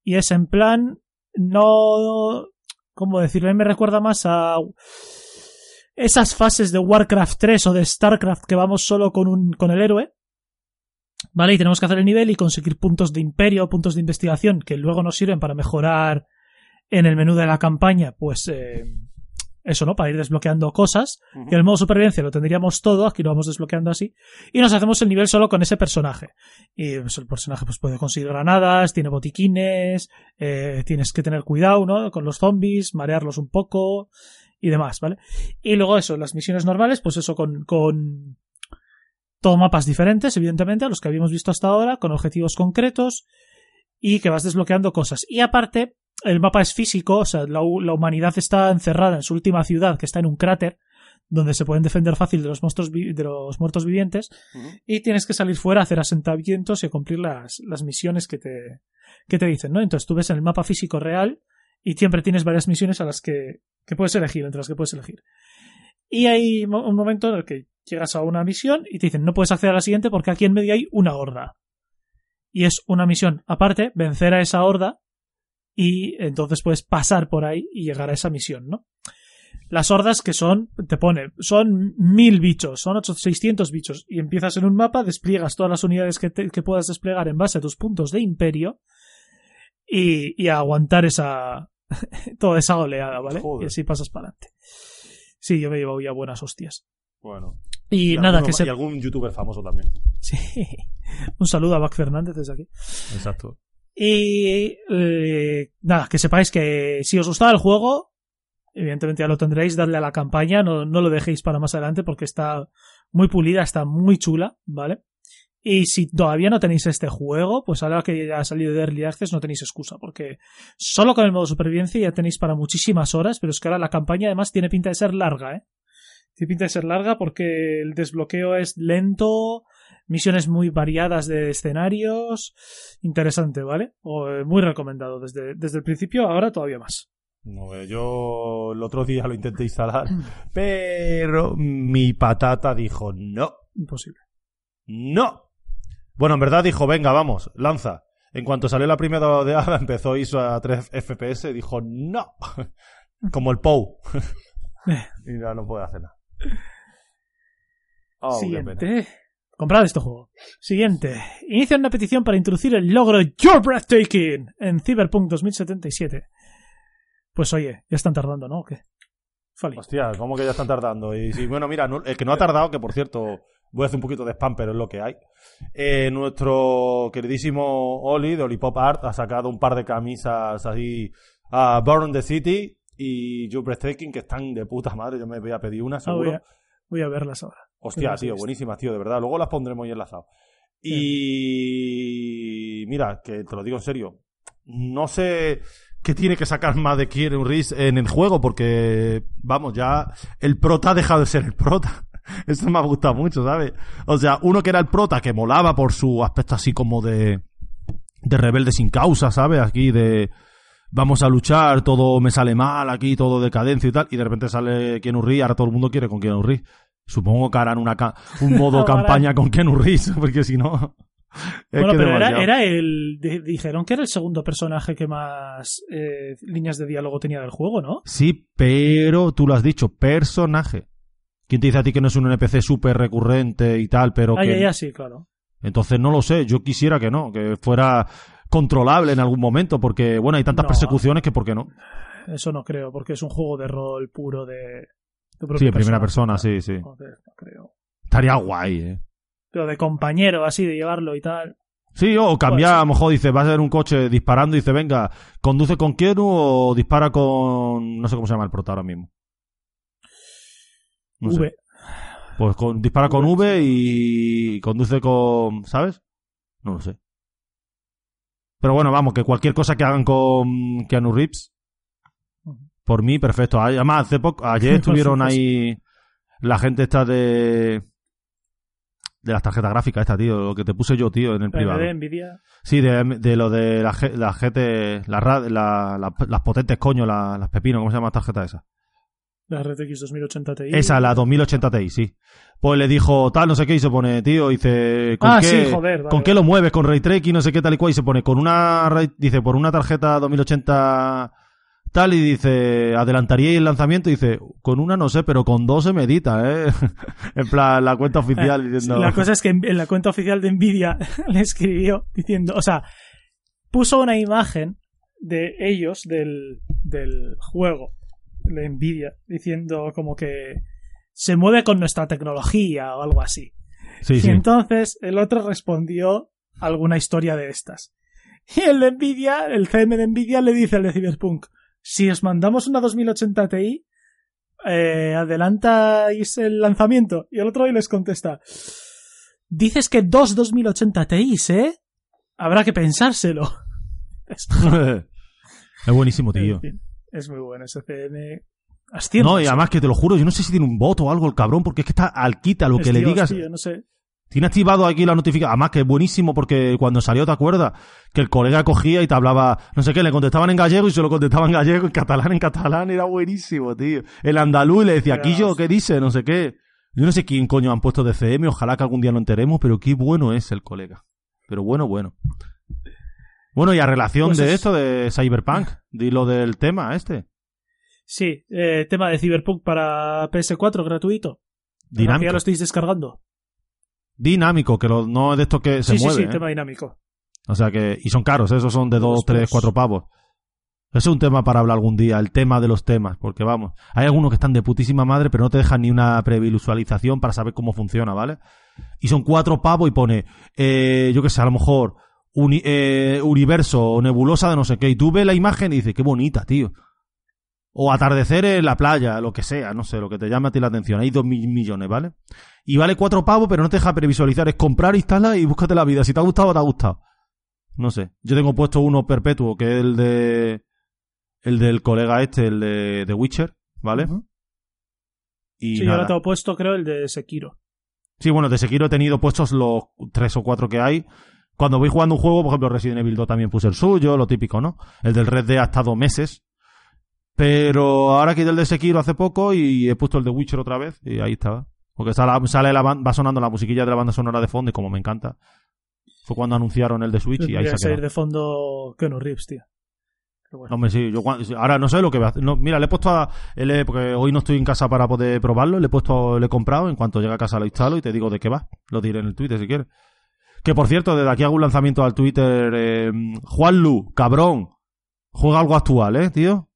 Y es en plan, no... ¿Cómo decirlo? A me recuerda más a esas fases de Warcraft 3 o de Starcraft que vamos solo con, un, con el héroe. ¿Vale? Y tenemos que hacer el nivel y conseguir puntos de imperio, puntos de investigación que luego nos sirven para mejorar en el menú de la campaña, pues eh, eso, ¿no? Para ir desbloqueando cosas. Que en el modo supervivencia lo tendríamos todo, aquí lo vamos desbloqueando así. Y nos hacemos el nivel solo con ese personaje. Y pues, el personaje pues, puede conseguir granadas, tiene botiquines, eh, tienes que tener cuidado, ¿no? Con los zombies, marearlos un poco y demás, ¿vale? Y luego eso, las misiones normales, pues eso con, con todo mapas diferentes, evidentemente, a los que habíamos visto hasta ahora, con objetivos concretos y que vas desbloqueando cosas. Y aparte, el mapa es físico, o sea, la, la humanidad está encerrada en su última ciudad, que está en un cráter donde se pueden defender fácil de los monstruos de los muertos vivientes y tienes que salir fuera a hacer asentamientos y a cumplir las, las misiones que te, que te dicen, ¿no? Entonces tú ves en el mapa físico real y siempre tienes varias misiones a las que, que puedes elegir, entre las que puedes elegir. Y hay un momento en el que llegas a una misión y te dicen no puedes acceder a la siguiente porque aquí en medio hay una horda. Y es una misión aparte, vencer a esa horda y entonces puedes pasar por ahí y llegar a esa misión, ¿no? Las hordas que son, te pone, son mil bichos, son 800, 600 bichos, y empiezas en un mapa, despliegas todas las unidades que, te- que puedas desplegar en base a tus puntos de imperio y, y a aguantar esa, toda esa oleada, ¿vale? Joder. Y así pasas para adelante. Sí, yo me llevo ya buenas hostias. Bueno. Y, nada, alguno que se... Y algún youtuber famoso también. Sí. Un saludo a Bac Fernández desde aquí. Exacto. Y eh, nada, que sepáis que si os gustaba el juego, evidentemente ya lo tendréis, dadle a la campaña, no, no lo dejéis para más adelante porque está muy pulida, está muy chula, ¿vale? Y si todavía no tenéis este juego, pues ahora que ya ha salido de Early Access no tenéis excusa, porque solo con el modo supervivencia ya tenéis para muchísimas horas, pero es que ahora la campaña además tiene pinta de ser larga, ¿eh? Tiene pinta de ser larga porque el desbloqueo es lento, misiones muy variadas de escenarios, interesante, ¿vale? O, eh, muy recomendado desde, desde el principio, ahora todavía más. No, eh, yo el otro día lo intenté instalar, pero mi patata dijo no, Imposible. no. Bueno, en verdad dijo, venga, vamos, lanza. En cuanto salió la primera oleada, empezó ISO a 3 FPS y dijo no. Como el POU. y ya no puede hacer nada. Oh. Siguiente. Comprad este juego. Siguiente. Inicia una petición para introducir el logro Your Breathtaking en Cyberpunk 2077. Pues oye, ya están tardando, ¿no? ¿O qué? Fali. Hostia, ¿cómo que ya están tardando? Y bueno, mira, no- el que no ha tardado, que por cierto, voy a hacer un poquito de spam, pero es lo que hay. Eh, nuestro queridísimo Oli de Olipop Art ha sacado un par de camisas así a Burn in the City y You Breathtaking que están de puta madre. Yo me voy a pedir una, Ah, seguro. voy, a, voy a verlas ahora. Hostia, tío, buenísimas, tío, de verdad. Luego las pondremos ahí enlazadas. Y mira, que te lo digo en serio. No sé qué tiene que sacar más de Keanu Reeves en el juego, porque, vamos, ya el prota ha dejado de ser el prota. Eso me ha gustado mucho, ¿sabes? O sea, uno que era el prota, que molaba por su aspecto así como de, de rebelde sin causa, ¿sabes? Aquí de vamos a luchar, todo me sale mal aquí, todo decadencia y tal, y de repente sale Keanu Reeves, ahora todo el mundo quiere con Keanu Reeves. Supongo que harán una ca- un modo campaña con Keanu Reeves, porque si no... es bueno, pero era, el. di- Dijeron que era el segundo personaje que más eh, líneas de diálogo tenía del juego, ¿no? Sí, pero tú lo has dicho, personaje. ¿Quién te dice a ti que no es un NPC súper recurrente y tal, pero Ah, que... ya, ya, sí, claro. Entonces no lo sé, yo quisiera que no, que fuera controlable en algún momento, porque, bueno, hay tantas No. persecuciones que ¿por qué no? Eso no creo, porque es un juego de rol puro de. de propio Sí, en primera persona, sí, sí. Joder, no creo. Estaría guay, eh. Pero de compañero, así, de llevarlo y tal. Sí, o cambiar, a lo mejor dice, va a ser un coche disparando y dice, venga, conduce con Keanu o dispara con... no sé cómo se llama el prota ahora mismo. No sé. V. Pues con, dispara con V, y conduce con... ¿sabes? No lo sé. Pero bueno, vamos, que cualquier cosa que hagan con Keanu Reeves, por mí, perfecto. Además, hace poco, ayer estuvieron ahí la gente esta de... De las tarjetas gráficas esta, tío, lo que te puse yo, tío, en el privado. AMD, Nvidia. Sí, de, de lo de la, G- la la, la- la- las potentes, coño, la- las pepinos, ¿cómo se llama esta tarjeta esa? La RTX 2080 Ti. Esa, la 2080 Ti, sí. Pues le dijo tal, no sé qué, y se pone, tío, dice, ¿con Ah, qué, sí, joder, vale, ¿con vale. qué lo mueves? Con Ray Tracing, no sé qué, tal y cual, y se pone con una, dice, por una tarjeta 2080 tal, y dice, adelantaría el lanzamiento, y dice, con una no sé, pero con dos se medita, ¿eh? en plan, la cuenta oficial diciendo... La cosa es que en, en la cuenta oficial de Nvidia le escribió diciendo, o sea, puso una imagen de ellos del, del juego de Nvidia diciendo como que se mueve con nuestra tecnología o algo así. sí, Y sí. entonces el otro respondió alguna historia de estas. Y el de Nvidia, el CM de Nvidia le dice al de Cyberpunk, si os mandamos una 2080 Ti, eh, adelantáis el lanzamiento. Y el otro ahí les contesta, dices que dos 2080 Ti, ¿eh? Habrá que pensárselo. Es, es buenísimo, tío. en fin, es muy bueno ese CM. Asciende, No, y además que te lo juro, yo no sé si tiene un voto o algo el cabrón, porque es que está al quita lo Es que le digas. tío, no sé. Tiene activado aquí la notificación. Además que es buenísimo porque cuando salió, ¿te acuerdas? Que el colega cogía y te hablaba, no sé qué, le contestaban en gallego y se lo contestaban en gallego, en catalán, en catalán. Era buenísimo, tío. El andaluz le decía, yo, ¿qué dice? No sé qué. Yo no sé quién coño han puesto de CM, ojalá que algún día lo enteremos, pero qué bueno es el colega. Pero bueno, bueno. Bueno, y a relación Pues de es- esto de Cyberpunk, di lo del tema este. Sí, eh, tema de Cyberpunk para PS4 gratuito. Ya Dinámico. lo estáis descargando. Dinámico, que lo- no es de esto que se sí, mueve. sí, sí, ¿eh? tema dinámico. O sea que, y son caros, ¿eh? esos son de Dos, dos, tres, dos. cuatro pavos. Eso es un tema para hablar algún día, el tema de los temas, porque vamos, hay algunos que están de putísima madre, pero no te dejan ni una previsualización para saber cómo funciona, ¿vale? Y son cuatro pavos y pone, eh, yo qué sé, a lo mejor, uni- eh, universo o nebulosa de no sé qué, y tú ves la imagen y dices, qué bonita, tío. O atardecer en la playa, lo que sea, no sé, lo que te llame a ti la atención. Hay dos mil millones, ¿vale? Y vale cuatro pavos, pero no te deja previsualizar. Es comprar, instala y búscate la vida. Si te ha gustado, te ha gustado. No sé. Yo tengo puesto uno perpetuo, que es el de. El del colega este, el de The Witcher, ¿vale? Y Sí, yo ahora tengo puesto, creo, el de Sekiro. Sí, bueno, de Sekiro he tenido puestos los tres o cuatro que hay. Cuando voy jugando un juego, por ejemplo, Resident Evil 2 también puse el suyo, lo típico, ¿no? El del Red Dead ha estado meses. Pero ahora quité el de Sekiro hace poco y he puesto el de Witcher otra vez y ahí estaba. Porque sale, sale la va sonando la musiquilla de la banda sonora de fondo y como me encanta. Fue cuando anunciaron el de Switch y ahí se salir de fondo Keanu Reeves, tío. Bueno. Hombre, sí, yo ahora no sé lo que voy a hacer. No, mira, le he puesto a. le- porque hoy no estoy en casa para poder probarlo. Le he puesto, le he comprado. En cuanto llegue a casa lo instalo y te digo de qué va. Lo diré en el Twitter si quieres. Que por cierto, desde aquí hago un lanzamiento al Twitter. Eh, Juanlu, cabrón. Juega algo actual, ¿eh, tío?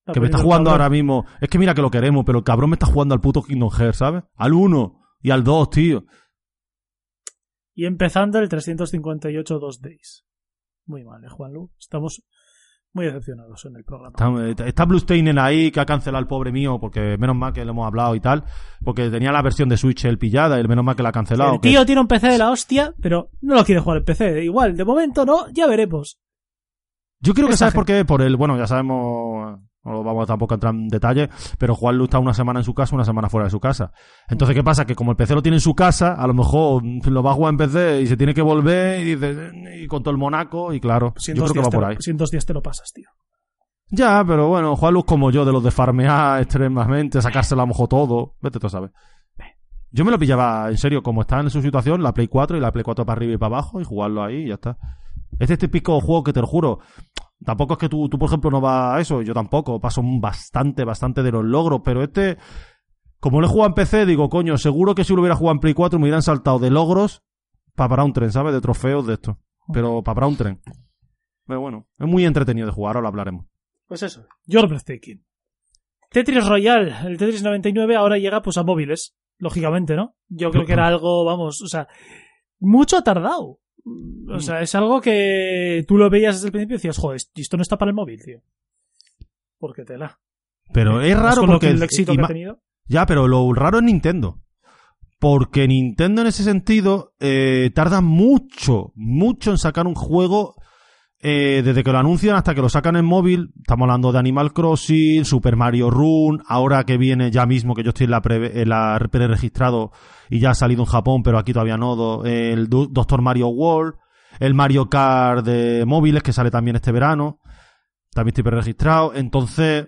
Está Que me está jugando ahora mismo. Es que mira que lo queremos, pero el cabrón me está jugando al puto Kingdom Hearts, ¿sabes? Al 1 y al 2, tío. Y empezando el 358 Dos Days. Muy mal, ¿eh, Juanlu? Estamos muy decepcionados en el programa. Está, está Bluesteinen ahí, que ha cancelado el pobre mío, porque menos mal que le hemos hablado y tal. Porque tenía la versión de Switch el pillada y menos mal que la ha cancelado. el que- tío tiene un PC de la hostia, pero no lo quiere jugar en PC. Igual, de momento no, ya veremos. Yo creo que Esa sabes por qué, por el, bueno, ya sabemos, no vamos tampoco a entrar en detalle, pero Juan Lu está una semana en su casa, una semana fuera de su casa. Entonces, ¿qué pasa? Que como el PC lo tiene en su casa, a lo mejor lo va a jugar en PC y se tiene que volver y dice, y con todo el Monaco, y claro, Si yo creo que va por ahí. lo- si en dos días te lo pasas, tío. Ya, pero bueno, Juan Lu es como yo, de los de farmear extremadamente, sacárselo a lo mejor todo, vete tú a saber. Yo me lo pillaba, en serio, como está en su situación, la Play 4 y la Play 4 para arriba y para abajo y jugarlo ahí y ya está. Este típico juego que te lo juro, tampoco es que tú, tú por ejemplo, no vas a eso, yo tampoco, paso bastante, bastante de los logros, pero este, como lo he jugado en PC, digo, coño, seguro que si lo hubiera jugado en Play 4 me hubieran saltado de logros para parar un tren, ¿sabes? De trofeos de esto. Pero para parar un tren. Pero bueno, es muy entretenido de jugar, ahora lo hablaremos. Pues eso, Your Breathtaking. Tetris Royal, el Tetris 99 ahora llega pues a móviles, lógicamente, ¿no? Yo creo que era algo, vamos, o sea, mucho ha tardado. O sea, es algo que tú lo veías desde el principio y decías, joder, esto no está para el móvil, tío. Porque tela. Pero es raro porque... que el éxito que ha tenido. Ya, pero lo raro es Nintendo. Porque Nintendo en ese sentido eh, tarda mucho, mucho en sacar un juego eh, desde que lo anuncian hasta que lo sacan en móvil. Estamos hablando de Animal Crossing, Super Mario Run, ahora que viene ya mismo, que yo estoy en la, pre, pre-registrado y ya ha salido en Japón, pero aquí todavía no, el Do- Doctor Mario World, el Mario Kart de móviles que sale también este verano. También estoy pre-registrado. Entonces,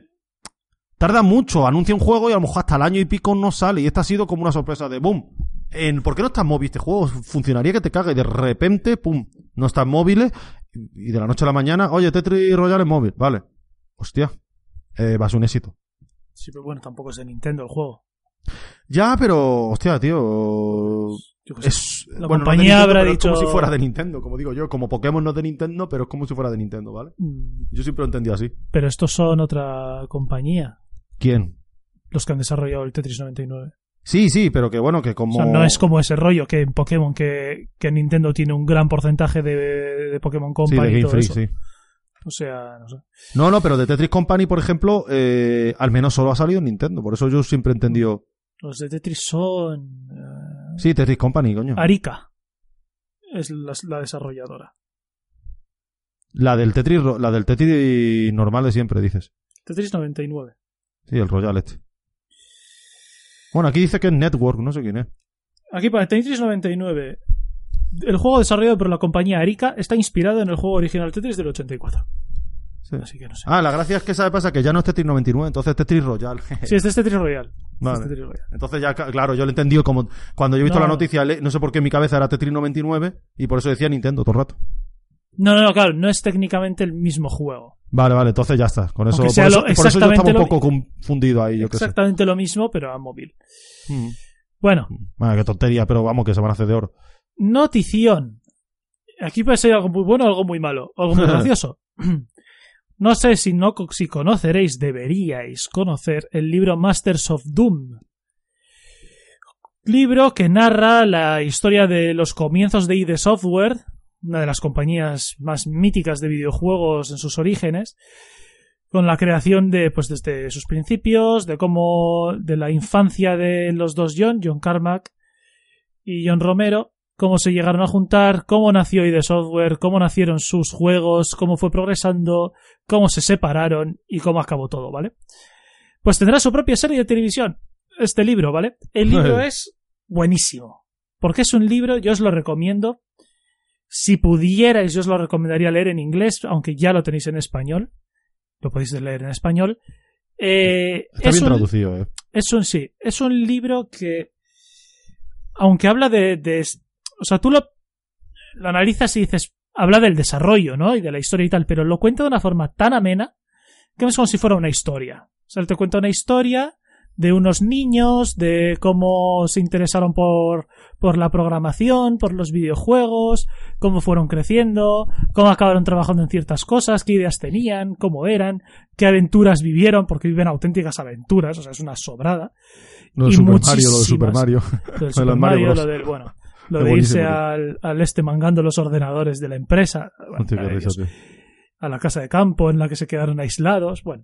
tarda mucho, anuncia un juego y a lo mejor hasta el año y pico no sale. Y esta ha sido como una sorpresa de boom. En, ¿Por qué no está en móvil este juego? Funcionaría que te caga y de repente, pum, no está en móviles y de la noche a la mañana, oye, Tetris Royal en móvil, vale. Hostia, eh, va a ser un éxito. Sí, pero bueno, tampoco es de Nintendo el juego. Ya, pero, hostia, tío. Sé. Es, La bueno, no compañía Nintendo, habrá pero es como dicho- si fuera de Nintendo, como digo yo. Como Pokémon no es de Nintendo, pero es como si fuera de Nintendo, ¿vale? Mm, Yo siempre lo he entendido así. Pero estos son otra compañía, ¿Quién? los que han desarrollado el Tetris 99. Sí, sí, pero que bueno, que como. O sea, no es como ese rollo que en Pokémon, que, que Nintendo tiene un gran porcentaje de, de Pokémon Sí, Company de y todo eso. sí. O sea, no sé. No, no, pero de Tetris Company, por ejemplo, eh, al menos solo ha salido en Nintendo. Por eso yo siempre he entendido. Los de Tetris son... eh, Sí, Tetris Company, coño. Arica es la, la desarrolladora. La del Tetris, la del Tetris normal de siempre, dices. Tetris 99. Sí, el Royal este. Bueno, aquí dice que es Network, no sé quién es. Aquí para Tetris 99. El juego desarrollado por la compañía Arika está inspirado en el juego original Tetris del 84. Sí. Así que no sé. Ah, la gracia es que sabe pasa que ya no es Tetris 99, entonces es Tetris Royal. Sí, este es Tetris Royal. Vale. Este es Tetris Royal. Entonces ya, claro, yo lo he entendido como... Cuando yo he visto No, la no. noticia, no sé por qué en mi cabeza era Tetris 99 y por eso decía Nintendo todo el rato. No, no, no, claro, no es técnicamente el mismo juego. Vale, vale, entonces ya está. Con eso, por eso, lo- por eso yo estaba un poco confundido ahí, yo. Exactamente lo mismo, pero a móvil. Mm. Bueno, Bueno, qué tontería, pero vamos, que se van a hacer de oro. notición. Aquí puede ser algo muy bueno o algo muy malo, algo muy gracioso. No sé si no si conoceréis, deberíais conocer el libro Masters of Doom. Libro que narra la historia de los comienzos de ID Software, una de las compañías más míticas de videojuegos en sus orígenes, con la creación de, pues desde sus principios, de cómo, de la infancia de los dos John, John Carmack y John Romero, cómo se llegaron a juntar, cómo nació ID Software, cómo nacieron sus juegos, cómo fue progresando, cómo se separaron y cómo acabó todo, ¿vale? Pues tendrá su propia serie de televisión, este libro, ¿vale? El libro es buenísimo. Porque es un libro, yo os lo recomiendo. Si pudierais, yo os lo recomendaría leer en inglés, aunque ya lo tenéis en español. Lo podéis leer en español. Eh, Está es bien un- traducido, eh. es un sí, es un libro que, aunque habla de, de- o sea, tú lo, lo analizas y dices, habla del desarrollo, ¿no? Y de la historia y tal, pero lo cuenta de una forma tan amena que es como si fuera una historia. O sea, él te cuenta una historia de unos niños, de cómo se interesaron por, por la programación, por los videojuegos, cómo fueron creciendo, cómo acabaron trabajando en ciertas cosas, qué ideas tenían, cómo eran, qué aventuras vivieron, porque viven auténticas aventuras, o sea, es una sobrada. Lo de y Super Mario, lo de Super. Mario. Lo Super de Mario lo del, bueno, lo de irse buenísimo, al, al este mangando los ordenadores de la empresa, bueno, a la casa de campo en la que se quedaron aislados, bueno.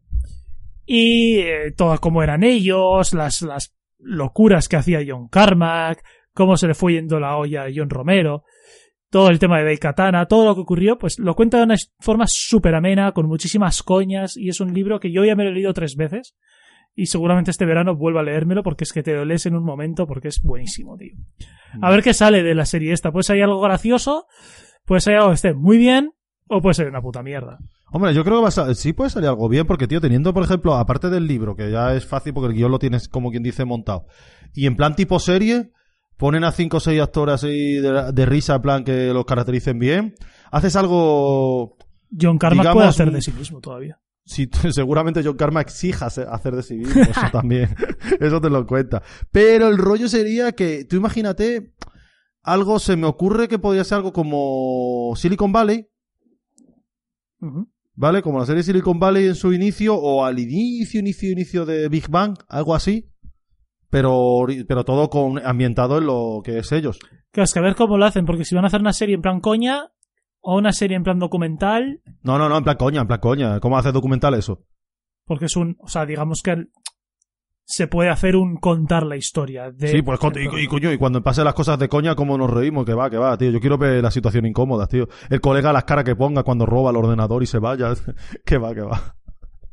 Y eh, todo cómo eran ellos, las, las locuras que hacía John Carmack, cómo se le fue yendo la olla a John Romero, todo el tema de Daikatana, todo lo que ocurrió, pues lo cuenta de una forma súper amena, con muchísimas coñas, y es un libro que yo ya me lo he leído tres veces, y seguramente este verano vuelva a leérmelo porque es que te lo lees en un momento porque es buenísimo, tío. A ver qué sale de la serie esta. Puede ser algo gracioso, puede ser algo que esté muy bien, o puede ser una puta mierda. Hombre, yo creo que va a sí puede salir algo bien, porque, tío, teniendo, por ejemplo, aparte del libro, que ya es fácil porque el guion lo tienes, como quien dice, montado, y en plan tipo serie, ponen a cinco o seis actores así de, de risa, en plan que los caractericen bien, haces algo... John Carmack Digamos, puede hacer de sí mismo todavía. Si, seguramente John Karma exija hacer de civil, eso también, eso te lo cuenta. Pero el rollo sería que, tú imagínate, algo se me ocurre que podría ser algo como Silicon Valley. ¿vale? Como la serie Silicon Valley en su inicio, o al inicio, inicio, inicio de Big Bang, algo así. Pero, pero todo con, ambientado en lo que es ellos. Claro, es que a ver cómo lo hacen, porque si van a hacer una serie en plan coña, o una serie en plan documental, No, no, no, en plan coña, en plan coña. ¿Cómo hace documental eso? porque es un, o sea, digamos que el- se puede hacer un contar la historia de... Sí, pues con- y, y, coño, y cuando pasen las cosas de coña, ¿cómo nos reímos? Que va, que va, tío. Yo quiero ver la situación incómoda, tío. El colega las caras que ponga cuando roba el ordenador y se vaya. que va, que va.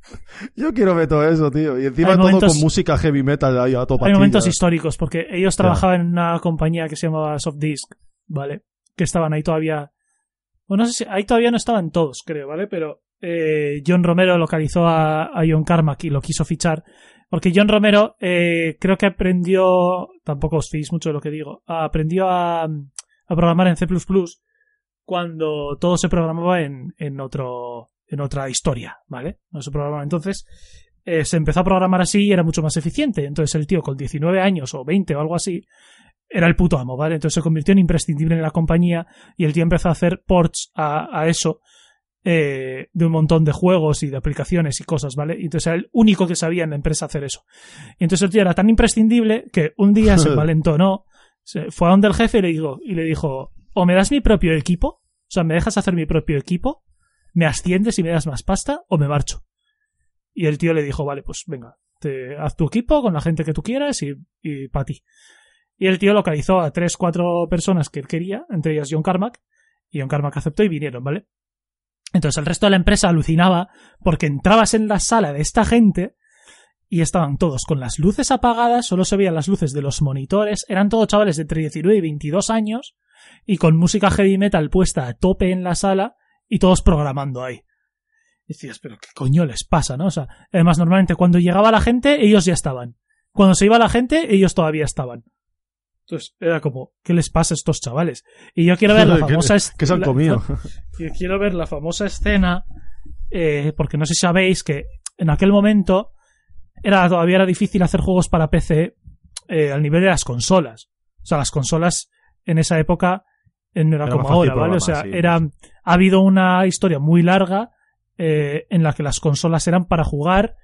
Yo quiero ver todo eso, tío. Y encima Hay todo momentos- con música heavy metal ahí a topa Hay momentos históricos, porque ellos trabajaban en una compañía que se llamaba Softdisk, ¿vale? Que estaban ahí todavía. O no sé si. Ahí todavía no estaban todos, creo, ¿vale? Pero eh, John Romero localizó a, a John Carmack y lo quiso fichar. Porque John Romero eh, creo que aprendió. Tampoco os fiéis mucho de lo que digo. Aprendió a, a programar en C cuando todo se programaba en, en otro. En otra historia, ¿vale? No se programaba. Entonces eh, se empezó a programar así y era mucho más eficiente. Entonces el tío con 19 años o 20 o algo así era el puto amo, ¿vale? Entonces se convirtió en imprescindible en la compañía y el tío empezó a hacer ports a, a eso eh, de un montón de juegos y de aplicaciones y cosas, ¿vale? Y entonces era el único que sabía en la empresa hacer eso. Y entonces el tío era tan imprescindible que un día se valentonó, se fue a donde el jefe y le dijo, y le dijo, o me das mi propio equipo, o sea, me dejas hacer mi propio equipo, me asciendes y me das más pasta, o me marcho. Y el tío le dijo, vale, pues venga, te, haz tu equipo con la gente que tú quieras y, y para ti. Y el tío localizó a tres, cuatro personas que él quería, entre ellas John Carmack, y John Carmack aceptó y vinieron, ¿vale? Entonces el resto de la empresa alucinaba porque entrabas en la sala de esta gente y estaban todos con las luces apagadas, solo se veían las luces de los monitores, eran todos chavales de entre 19 y 22 años y con música heavy metal puesta a tope en la sala y todos programando ahí. Y decías, pero qué coño les pasa, ¿no? O sea, además normalmente cuando llegaba la gente ellos ya estaban. Cuando se iba la gente ellos todavía estaban. Entonces era como, ¿qué les pasa a estos chavales? Y yo quiero ver la famosa escena. ¿Qué se han comido? Yo quiero ver la famosa escena, eh, porque no sé si sabéis que en aquel momento era todavía era difícil hacer juegos para PC eh, al nivel de las consolas. O sea, las consolas en esa época no era, Era como ahora, ¿vale? O sea, sí, era, sí. ha habido una historia muy larga eh, en la que las consolas eran para jugar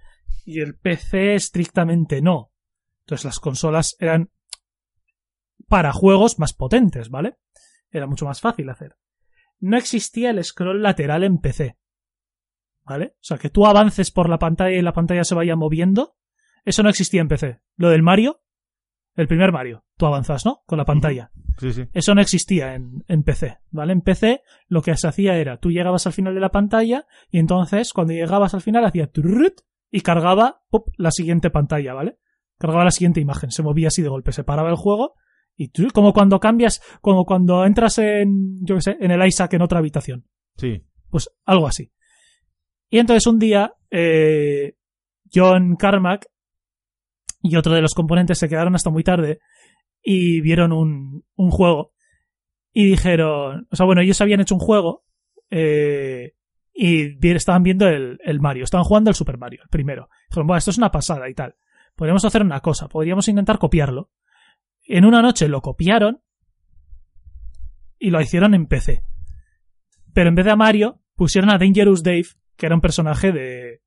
y el PC estrictamente no. Entonces las consolas eran para juegos más potentes, ¿vale? Era mucho más fácil hacer. No existía el scroll lateral en PC. ¿Vale? O sea, que tú avances por la pantalla y la pantalla se vaya moviendo. Eso no existía en PC. Lo del Mario, el primer Mario, tú avanzas, ¿no? Con la pantalla. Sí, sí. Eso no existía en, en PC, ¿vale? En PC lo que se hacía era, tú llegabas al final de la pantalla y entonces cuando llegabas al final hacía turrut y cargaba pop, la siguiente pantalla, ¿vale? Cargaba la siguiente imagen, se movía así de golpe, se paraba el juego y tú, como cuando cambias, como cuando entras en, yo qué sé, en el Isaac en otra habitación. Sí. Pues algo así. Y entonces un día, eh, John Carmack y otro de los componentes se quedaron hasta muy tarde y vieron un, un juego y dijeron, o sea, bueno, ellos habían hecho un juego eh, y estaban viendo el, el Mario, estaban jugando el Super Mario, el primero. Dijeron, bueno, esto es una pasada y tal. Podríamos hacer una cosa, podríamos intentar copiarlo. En una noche lo copiaron y lo hicieron en PC. Pero en vez de a Mario, pusieron a Dangerous Dave, que era un personaje de,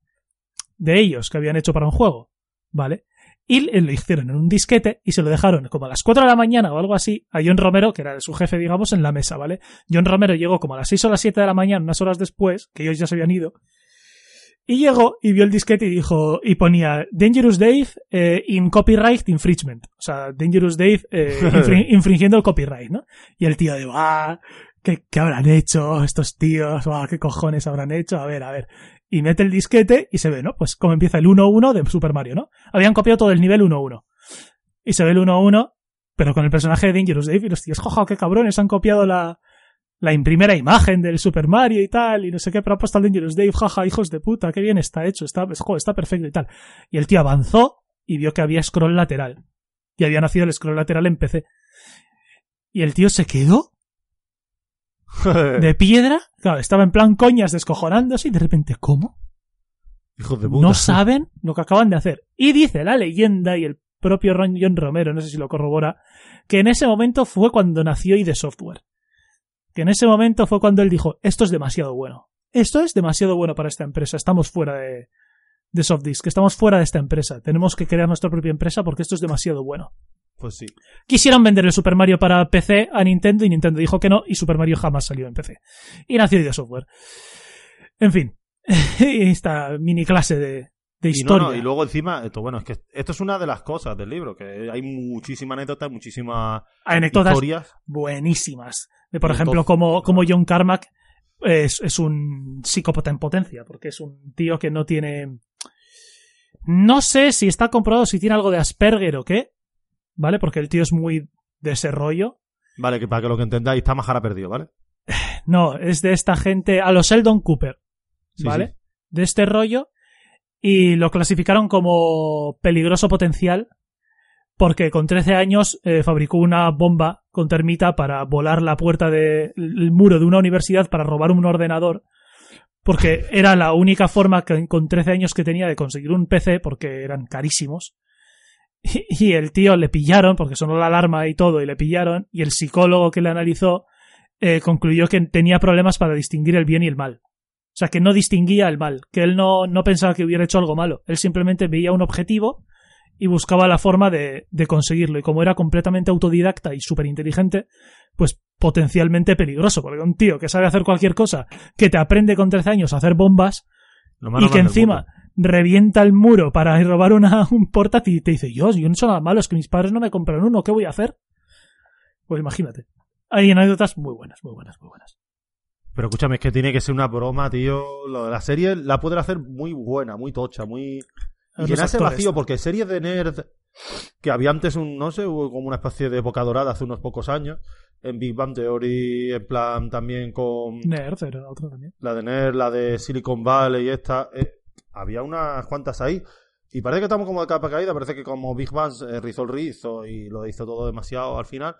de ellos que habían hecho para un juego. ¿Vale? Y lo hicieron en un disquete y se lo dejaron como a las 4 de la mañana o algo así a John Romero, que era su jefe, digamos, en la mesa, ¿vale? John Romero llegó como a las 6 o las 7 de la mañana, unas horas después, que ellos ya se habían ido. Y llegó y vio el disquete y dijo, y ponía Dangerous Dave eh, in copyright infringement. O sea, Dangerous Dave eh, infri- infringiendo el copyright, ¿no? Y el tío de, ah, ¿qué, ¿qué habrán hecho estos tíos? Ah, ¿Qué cojones habrán hecho? A ver, a ver. Y mete el disquete y se ve, ¿no? Pues como empieza el 1-1 de Super Mario, ¿no? Habían copiado todo el nivel 1-1. Y se ve el 1-1, pero con el personaje de Dangerous Dave y los tíos, jojo, qué cabrones, han copiado la, la im- primera imagen del Super Mario y tal, y no sé qué, pero ha puesto al Dangerous Dave, jaja, hijos de puta, qué bien está hecho, está, pues, está perfecto y tal. Y el tío avanzó y vio que había scroll lateral. Y había nacido el scroll lateral en PC. Y el tío se quedó de piedra, claro, estaba en plan coñas descojonándose y de repente, ¿cómo? Hijos de puta. No saben lo que acaban de hacer. Y dice la leyenda y el propio Ron John Romero, no sé si lo corrobora, que en ese momento fue cuando nació ID Software. Que en ese momento fue cuando él dijo, esto es demasiado bueno. Esto es demasiado bueno para esta empresa. Estamos fuera de, de Softdisk. Estamos fuera de esta empresa. Tenemos que crear nuestra propia empresa porque esto es demasiado bueno. Pues sí. Quisieron vender el Super Mario para PC a Nintendo y Nintendo dijo que no y Super Mario jamás salió en PC. Y nació ID Software. En fin, esta mini clase de, de Y, no, historia. no, y luego encima, esto, bueno, es que esto es una de las cosas del libro, que hay muchísimas anécdotas, muchísimas Anécdotas historias. buenísimas. De, por Y ejemplo, entonces- como, como John Carmack es, es un psicópata en potencia, porque es un tío que no tiene... No sé si está comprobado si tiene algo de Asperger o qué, ¿vale? Porque el tío es muy de ese rollo. Vale, que para que lo que entendáis, está Majara perdido, ¿vale? No, es de esta gente, a los Sheldon Cooper, ¿vale? sí. De este rollo. Y lo clasificaron como peligroso potencial porque con 13 años eh, fabricó una bomba con termita para volar la puerta del muro de una universidad para robar un ordenador. Porque era la única forma que, con 13 años que tenía de conseguir un PC, porque eran carísimos. Y, el tío le pillaron, porque sonó la alarma y todo, y le pillaron. Y el psicólogo que le analizó eh, concluyó que tenía problemas para distinguir el bien y el mal. O sea, que no distinguía el mal, que él no, no pensaba que hubiera hecho algo malo. Él simplemente veía un objetivo y buscaba la forma de, de conseguirlo. Y como era completamente autodidacta y súper inteligente, pues potencialmente peligroso. Porque un tío que sabe hacer cualquier cosa, que te aprende con 13 años a hacer bombas y que encima. Revienta el muro para robar una, un portátil y te dice, yo, yo no hecho nada malo, es que mis padres no me compraron uno, ¿qué voy a hacer? Pues imagínate. Hay anécdotas muy buenas, muy buenas, muy buenas. Pero escúchame, es que tiene que ser una broma, tío. Lo de la serie la pueden hacer muy buena, muy tocha, muy. Y llenarse vacío, porque series de nerd que había antes un, no sé, hubo como una especie de época dorada hace unos pocos años. En Big Bang Theory, en plan también con Nerd era otro también. la de Nerd, la de Silicon Valley y esta. eh, había unas cuantas ahí. Y parece que estamos como de capa caída, parece que como Big Bang eh, rizó el rizo y lo hizo todo demasiado al final.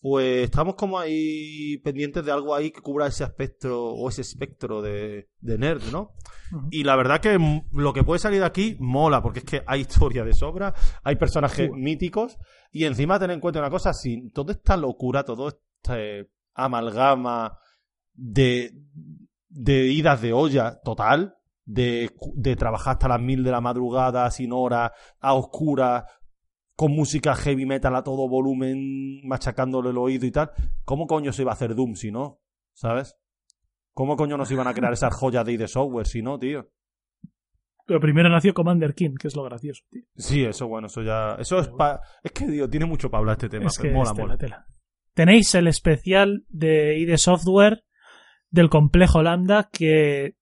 Pues estamos como ahí pendientes de algo ahí que cubra ese aspecto o ese espectro de, de nerd, ¿no? Y la verdad que lo que puede salir de aquí mola, porque es que hay historia de sobra, hay personajes míticos, y encima tener en cuenta una cosa, si toda esta locura, todo este amalgama de, de idas de olla total, de, de trabajar hasta las mil de la madrugada, sin hora, a oscuras, con música heavy metal a todo volumen, machacándole el oído y tal, ¿cómo coño se iba a hacer Doom si no? ¿Sabes? ¿Cómo coño nos iban a crear esas joyas de ID Software si no, tío? Pero primero nació Commander King, que es lo gracioso, tío. Sí, eso bueno, eso ya. Eso es pa... Es que, tío, tiene mucho para hablar este tema. es que mola, mola. tela. Tenéis el especial de ID Software del complejo Lambda que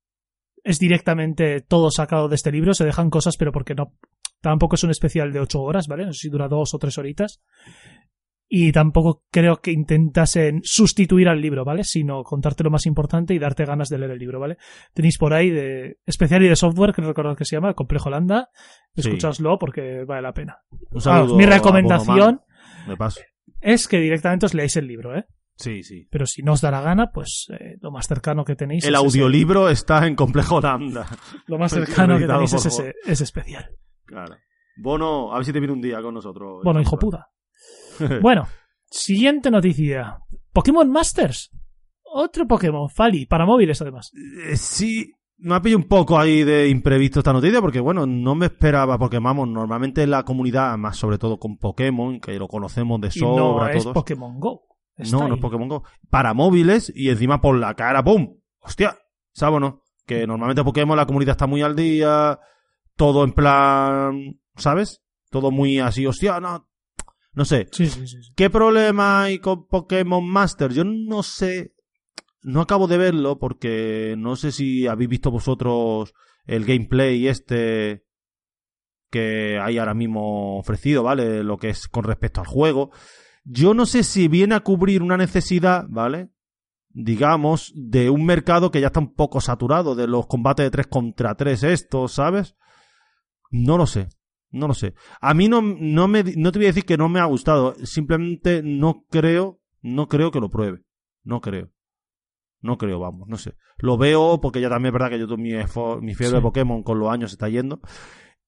es directamente todo sacado de este libro. Se dejan cosas, pero porque no. Tampoco es un especial de ocho horas, ¿vale? No sé si dura dos o tres horitas. Y tampoco creo que intentasen sustituir al libro, ¿vale? Sino contarte lo más importante y darte ganas de leer el libro, ¿vale? Tenéis por ahí de especial y de software, que no recuerdo que se llama, Complejo. Sí. Escuchadlo porque vale la pena. Un saludo mi recomendación Bonoman, De paso. es que directamente os leáis el libro, ¿eh? Sí, sí. Pero si no os da la gana, pues eh, lo más cercano que tenéis El es ese- audiolibro está en Complejo Lambda. lo más cercano que tenéis es ese, especial. Claro. Bono, a ver si te viene un día con nosotros. Bueno, hijo puta. Bueno, siguiente noticia. Pokémon Masters. Otro Pokémon, Fali, para móviles además. Eh, sí, me ha pillado un poco ahí de imprevisto esta noticia porque, bueno, no me esperaba porque, vamos, normalmente la comunidad, más sobre todo con Pokémon, que lo conocemos de Y no sobra es todos. Pokémon Go. Está No, no ahí. es Pokémon Go. Para móviles y encima por la cara, ¡pum! ¡Hostia! ¿Sabes o no? Que normalmente Pokémon la comunidad está muy al día, todo en plan, ¿sabes? Todo muy así, hostia, no. No sé. Sí, sí, sí. sí. ¿Qué problema hay con Pokémon Master? Yo no sé. No acabo de verlo porque no sé si habéis visto vosotros el gameplay este que hay ahora mismo ofrecido, ¿vale? Lo que es con respecto al juego. Yo no sé si viene a cubrir una necesidad, ¿vale? Digamos, de un mercado que ya está un poco saturado de los combates de 3 contra 3 estos, ¿sabes? No lo sé. No lo sé. A mí no, no, me, no te voy a decir que no me ha gustado. Simplemente no creo, no creo que lo pruebe. No creo. No creo, vamos, no sé. Lo veo porque ya también es verdad que yo mi, mi fiebre Sí. de Pokémon con los años se está yendo.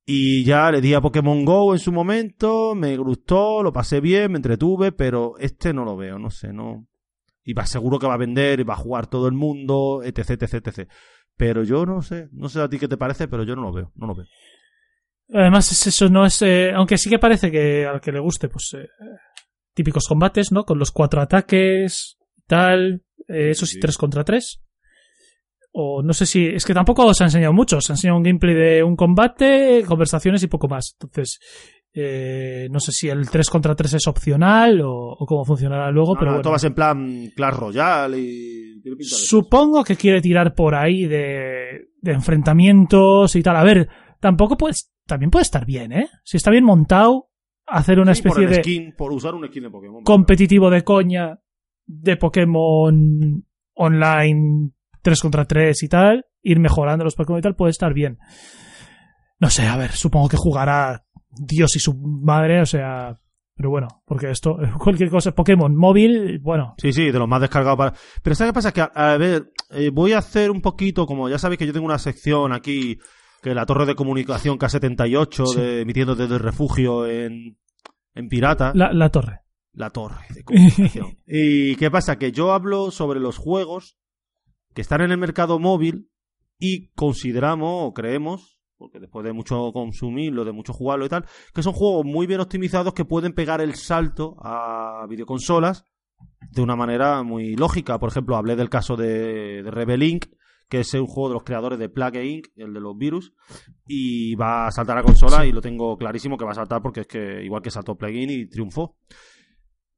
Y ya le di a Pokémon Go en su momento, me gustó, lo pasé bien, me entretuve, pero este no lo veo, no sé, no. Y va seguro que va a vender, y va a jugar todo el mundo, etc, etc, etc. Pero yo no sé, no sé a ti qué te parece, pero yo no lo veo, no lo veo. Además, es eso no es. eh, aunque sí que parece que al que le guste, pues. eh, típicos combates, ¿no? Con los cuatro ataques, tal. eh, eso Sí, tres contra tres. O no sé si. Es que tampoco os ha enseñado mucho. Os ha enseñado un gameplay de un combate, conversaciones y poco más. Entonces. eh, no sé si el 3 contra 3 es opcional o, o cómo funcionará luego, No, pero no, bueno. ser en plan Clash Royale y... Supongo que quiere tirar por ahí de, de enfrentamientos y tal. A ver, tampoco puedes, también puede estar bien, ¿eh? Si está bien montado, hacer una Sí, por especie el de skin, por usar un skin de Pokémon. competitivo de coña de Pokémon online 3 contra 3 y tal, ir mejorando los Pokémon y tal, puede estar bien. No sé, a ver, supongo que jugará Dios y su madre, o sea, pero bueno, porque esto, cualquier cosa, Pokémon móvil, bueno, Sí, sí, de los más descargados para... Pero ¿sabes qué pasa? Que, a, a ver, eh, voy a hacer un poquito, como ya sabéis que yo tengo una sección aquí, que la torre de comunicación K78, Sí. de, emitiendo desde el refugio en, en Pirata. la, la torre. La torre de comunicación. ¿Y qué pasa? Que yo hablo sobre los juegos que están en el mercado móvil y consideramos o creemos, porque después de mucho consumirlo, de mucho jugarlo y tal, que son juegos muy bien optimizados que pueden pegar el salto a videoconsolas de una manera muy lógica. Por ejemplo, hablé del caso de, de Rebel Inc., que es un juego de los creadores de Plague Inc., el de los virus, y va a saltar a consola y lo tengo clarísimo que va a saltar porque es que igual que saltó Plague Inc. y triunfó.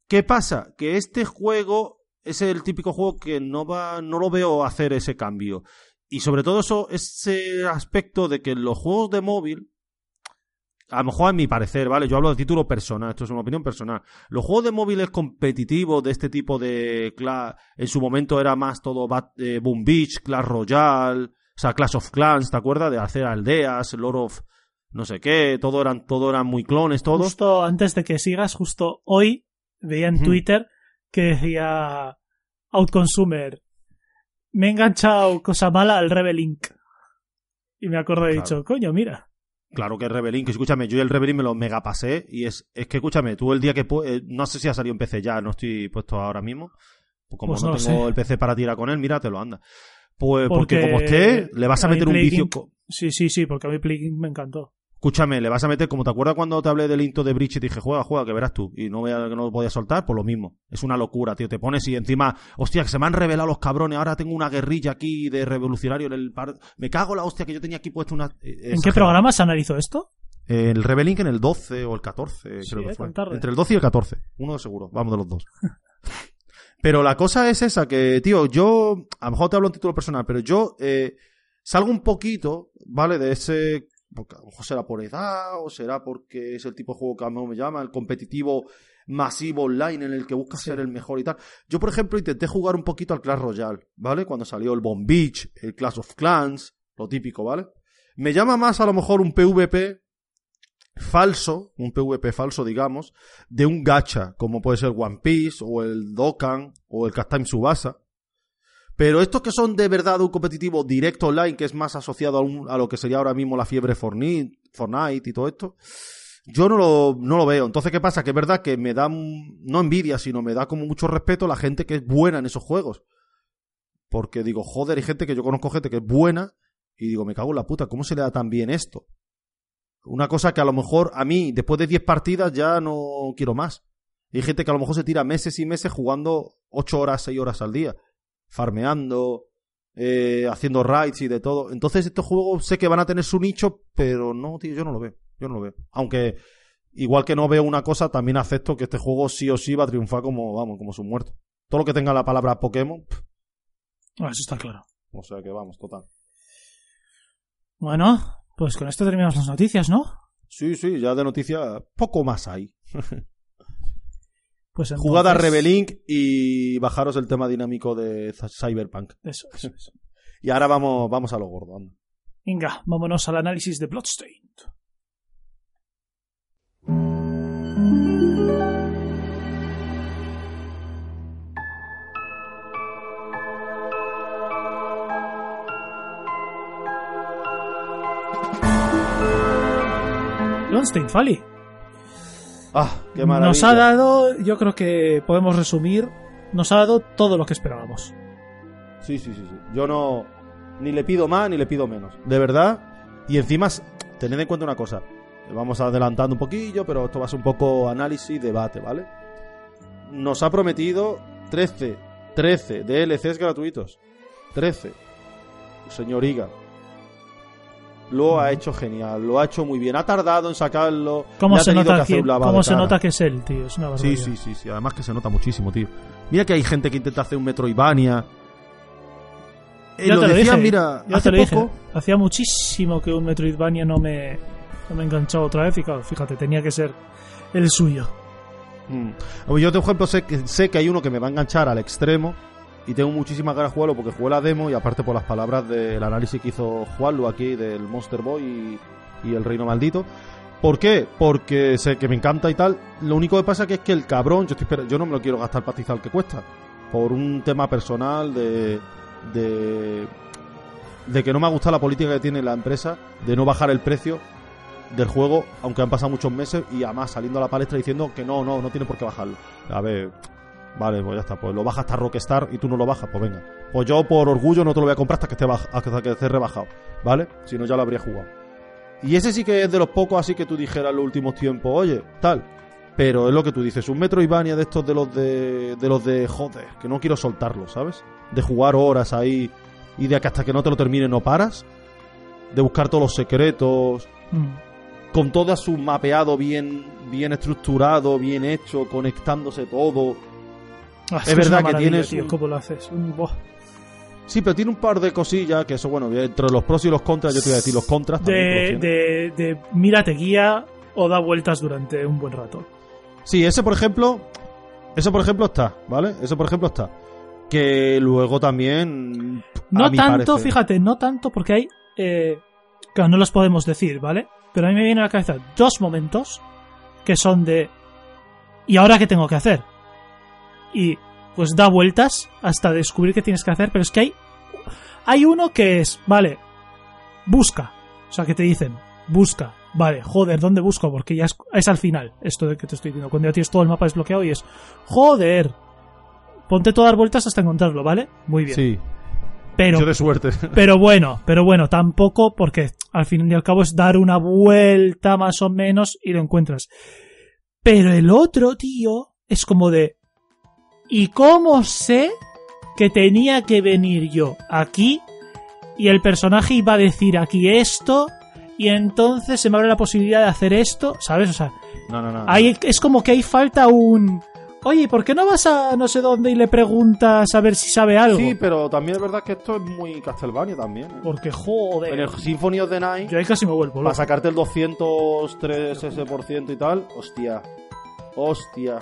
¿Qué pasa? Que este juego es el típico juego que no va, no lo veo hacer ese cambio. Y sobre todo eso, ese aspecto de que los juegos de móvil, a lo mejor a mi parecer, ¿vale? Yo hablo de título personal, esto es una opinión personal. Los juegos de móviles competitivos de este tipo de... En su momento era más todo eh, Boom Beach, Clash Royale, o sea, Clash of Clans, ¿te acuerdas? De hacer aldeas, Lord of no sé qué, todo eran, todo eran muy clones, todos. Justo antes de que sigas, justo hoy veía en Twitter que decía Outconsumer, me he enganchado cosa mala al Rebel Inc. Y me acuerdo de dicho, coño, mira. Claro que Rebel Inc. Escúchame, yo el Rebel Inc. me lo mega pasé y es, es que escúchame, tú el día que... Eh, no sé si ha salido en PC ya, no estoy puesto ahora mismo. Pues como pues no, tengo el PC para tirar con él, mira, te lo anda. Pues porque, como esté, le vas a meter un vicio... Sí, sí, sí, porque a mí Play me encantó. Escúchame, le vas a meter, como te acuerdas cuando te hablé del into de Bridge y te dije, juega, juega, que verás tú. Y no, que no lo podía soltar, pues lo mismo. Es una locura, tío. Te pones y encima, hostia, que se me han revelado los cabrones. Ahora tengo una guerrilla aquí de revolucionario en el par... Me cago la hostia que yo tenía aquí puesto una. ¿En qué programa se analizó esto? El Rebelink en el 12 o el 14, creo que fue. Entre el 12 y el 14. Uno de seguro. Vamos de los dos. pero la cosa es esa, que, tío, yo. A lo mejor te hablo en título personal, pero yo. Eh, salgo un poquito, ¿vale? De ese porque a lo mejor será por edad o será porque es el tipo de juego que a mí me llama, el competitivo masivo online en el que buscas ser el mejor y tal. Yo, por ejemplo, intenté jugar un poquito al Clash Royale, ¿vale? Cuando salió el Bomb Beach, el Clash of Clans, lo típico, ¿vale? Me llama más a lo mejor un PvP falso, un PvP falso, digamos, de un gacha, como puede ser One Piece o el Dokkan o el Cast Subasa, pero estos que son de verdad un competitivo directo online, que es más asociado a, lo que sería ahora mismo la fiebre Fortnite y todo esto, yo no lo, no lo veo. Entonces, ¿qué pasa? Que es verdad que me da, no envidia, sino me da como mucho respeto la gente que es buena en esos juegos. Porque digo, joder, hay gente que yo conozco gente que es buena y digo, me cago en la puta, ¿cómo se le da tan bien esto? Una cosa que a lo mejor a mí, después de 10 partidas, ya no quiero más. hay gente que a lo mejor se tira meses y meses jugando 8 horas, 6 horas al día farmeando, eh, haciendo raids y de todo. Entonces estos juegos sé que van a tener su nicho, pero no, tío, yo no lo veo. Yo no lo veo. Aunque, igual que no veo una cosa, también acepto que este juego sí o sí va a triunfar como, vamos, como su muerto. Todo lo que tenga la palabra Pokémon. Ah, eso está claro. O sea que vamos, total. Bueno, pues con esto terminamos las noticias, ¿no? Sí, sí, ya de noticias poco más hay. Pues Jugada Rebelink y bajaros el tema dinámico de Cyberpunk. Eso, eso, eso. y ahora vamos, vamos a lo gordo. Venga, vámonos al análisis de Bloodstained. Bloodstained, Fali. Ah, qué maravilla. Nos ha dado, yo creo que podemos resumir, nos ha dado todo lo que esperábamos. Sí, sí, sí, sí. Yo no ni le pido más ni le pido menos. De verdad. Y encima, tened en cuenta una cosa. Vamos adelantando un poquillo, pero esto va a ser un poco análisis, debate, ¿vale? Nos ha prometido 13, 13 DLCs gratuitos. 13. Señor Iga, lo ha hecho genial, lo ha hecho muy bien. Ha tardado en sacarlo. ¿Cómo, se nota, que, ¿cómo se nota que es él, tío? Es una sí, sí, sí, sí. Además que se nota muchísimo, tío. Mira que hay gente que intenta hacer un Metroidvania. Eh, ya lo, te lo dije, mira, hace te lo poco... dije. Hacía muchísimo que un Metroidvania no me, no me enganchaba otra vez y claro, fíjate, tenía que ser el suyo. Mm. Yo, por ejemplo, sé que, sé que hay uno que me va a enganchar al extremo y tengo muchísimas ganas de jugarlo porque jugué la demo y aparte por las palabras del análisis que hizo Juanlu aquí del Monster Boy y, el Reino Maldito. ¿Por qué? Porque sé que me encanta y tal. Lo único que pasa que es que el cabrón, yo, estoy yo no me lo quiero gastar pastizal que cuesta. Por un tema personal de, de, de que no me ha gustado la política que tiene la empresa de no bajar el precio del juego, aunque han pasado muchos meses y además saliendo a la palestra diciendo que no, no, no tiene por qué bajarlo. A ver, Vale, pues ya está. Pues lo baja hasta Rockstar y tú no lo bajas, pues venga. Pues yo por orgullo no te lo voy a comprar hasta que esté, hasta que esté rebajado. ¿Vale? Si no, ya lo habría jugado. Y ese sí que es de los pocos así que tú dijeras en los últimos tiempos, oye, tal. Pero es lo que tú dices, un Metroidvania de estos de los de, de los de joder, que no quiero soltarlo, ¿sabes? De jugar horas ahí y de que hasta que no te lo termine no paras. De buscar todos los secretos. Mm. Con todo su mapeado bien, bien estructurado, bien hecho, conectándose todo Ah, Es verdad que tienes tío, ¿Cómo lo haces? Un-. Sí, pero tiene un par de cosillas que eso, bueno, entre los pros y los contras, yo te voy a decir los contras. también, De, tiene. de, de mira, te guía o da vueltas durante un buen rato. Sí, ese por ejemplo, eso por ejemplo está, ¿vale? Eso por ejemplo está. Que luego también... No tanto, parecer- fíjate, no tanto porque hay... Eh, claro, no los podemos decir, ¿vale? Pero a mí me viene a la cabeza dos momentos que son de... ¿Y ahora qué tengo que hacer? Y pues da vueltas hasta descubrir qué tienes que hacer, pero es que hay... Hay uno que es, vale, busca. O sea, que te dicen, busca. Vale, joder, ¿dónde busco? Porque ya es, es al final, esto de que te estoy diciendo. Cuando ya tienes todo el mapa desbloqueado y es, joder, ponte todas las vueltas hasta encontrarlo, ¿vale? Muy bien. Sí, pero, yo de suerte. pero bueno, pero bueno, tampoco porque al fin y al cabo es dar una vuelta más o menos y lo encuentras. Pero el otro, tío, es como de... ¿Y cómo sé que tenía que venir yo aquí y el personaje iba a decir aquí esto y entonces se me abre la posibilidad de hacer esto? ¿Sabes? O sea, No, no, no. Ahí es como que ahí falta un... Oye, ¿por qué no vas a no sé dónde y le preguntas a ver si sabe algo? Sí, pero también es verdad que esto es muy Castlevania también. ¿eh? Porque, En joder... el Symphony of the Night, Yo ahí casi me vuelvo para loco. sacarte el 203 ese por ciento y tal, hostia. Hostia.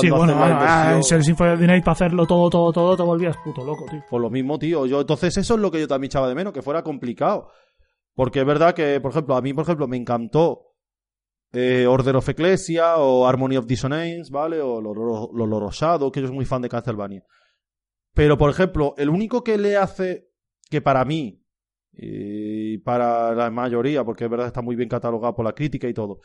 Sí, bueno, ah, en Symphony the Night para hacerlo todo, todo, todo, te volvías puto loco, tío. Por lo mismo, tío. Yo, entonces, eso es lo que yo también echaba de menos, que fuera complicado. Porque es verdad que, por ejemplo, a mí, por ejemplo, me encantó eh, Order of Ecclesia o Harmony of Dissonance, ¿vale? O los Loro Shadow, que yo soy muy fan de Castlevania. Pero, por ejemplo, el único que le hace que para mí y para la mayoría, porque es verdad está muy bien catalogado por la crítica y todo,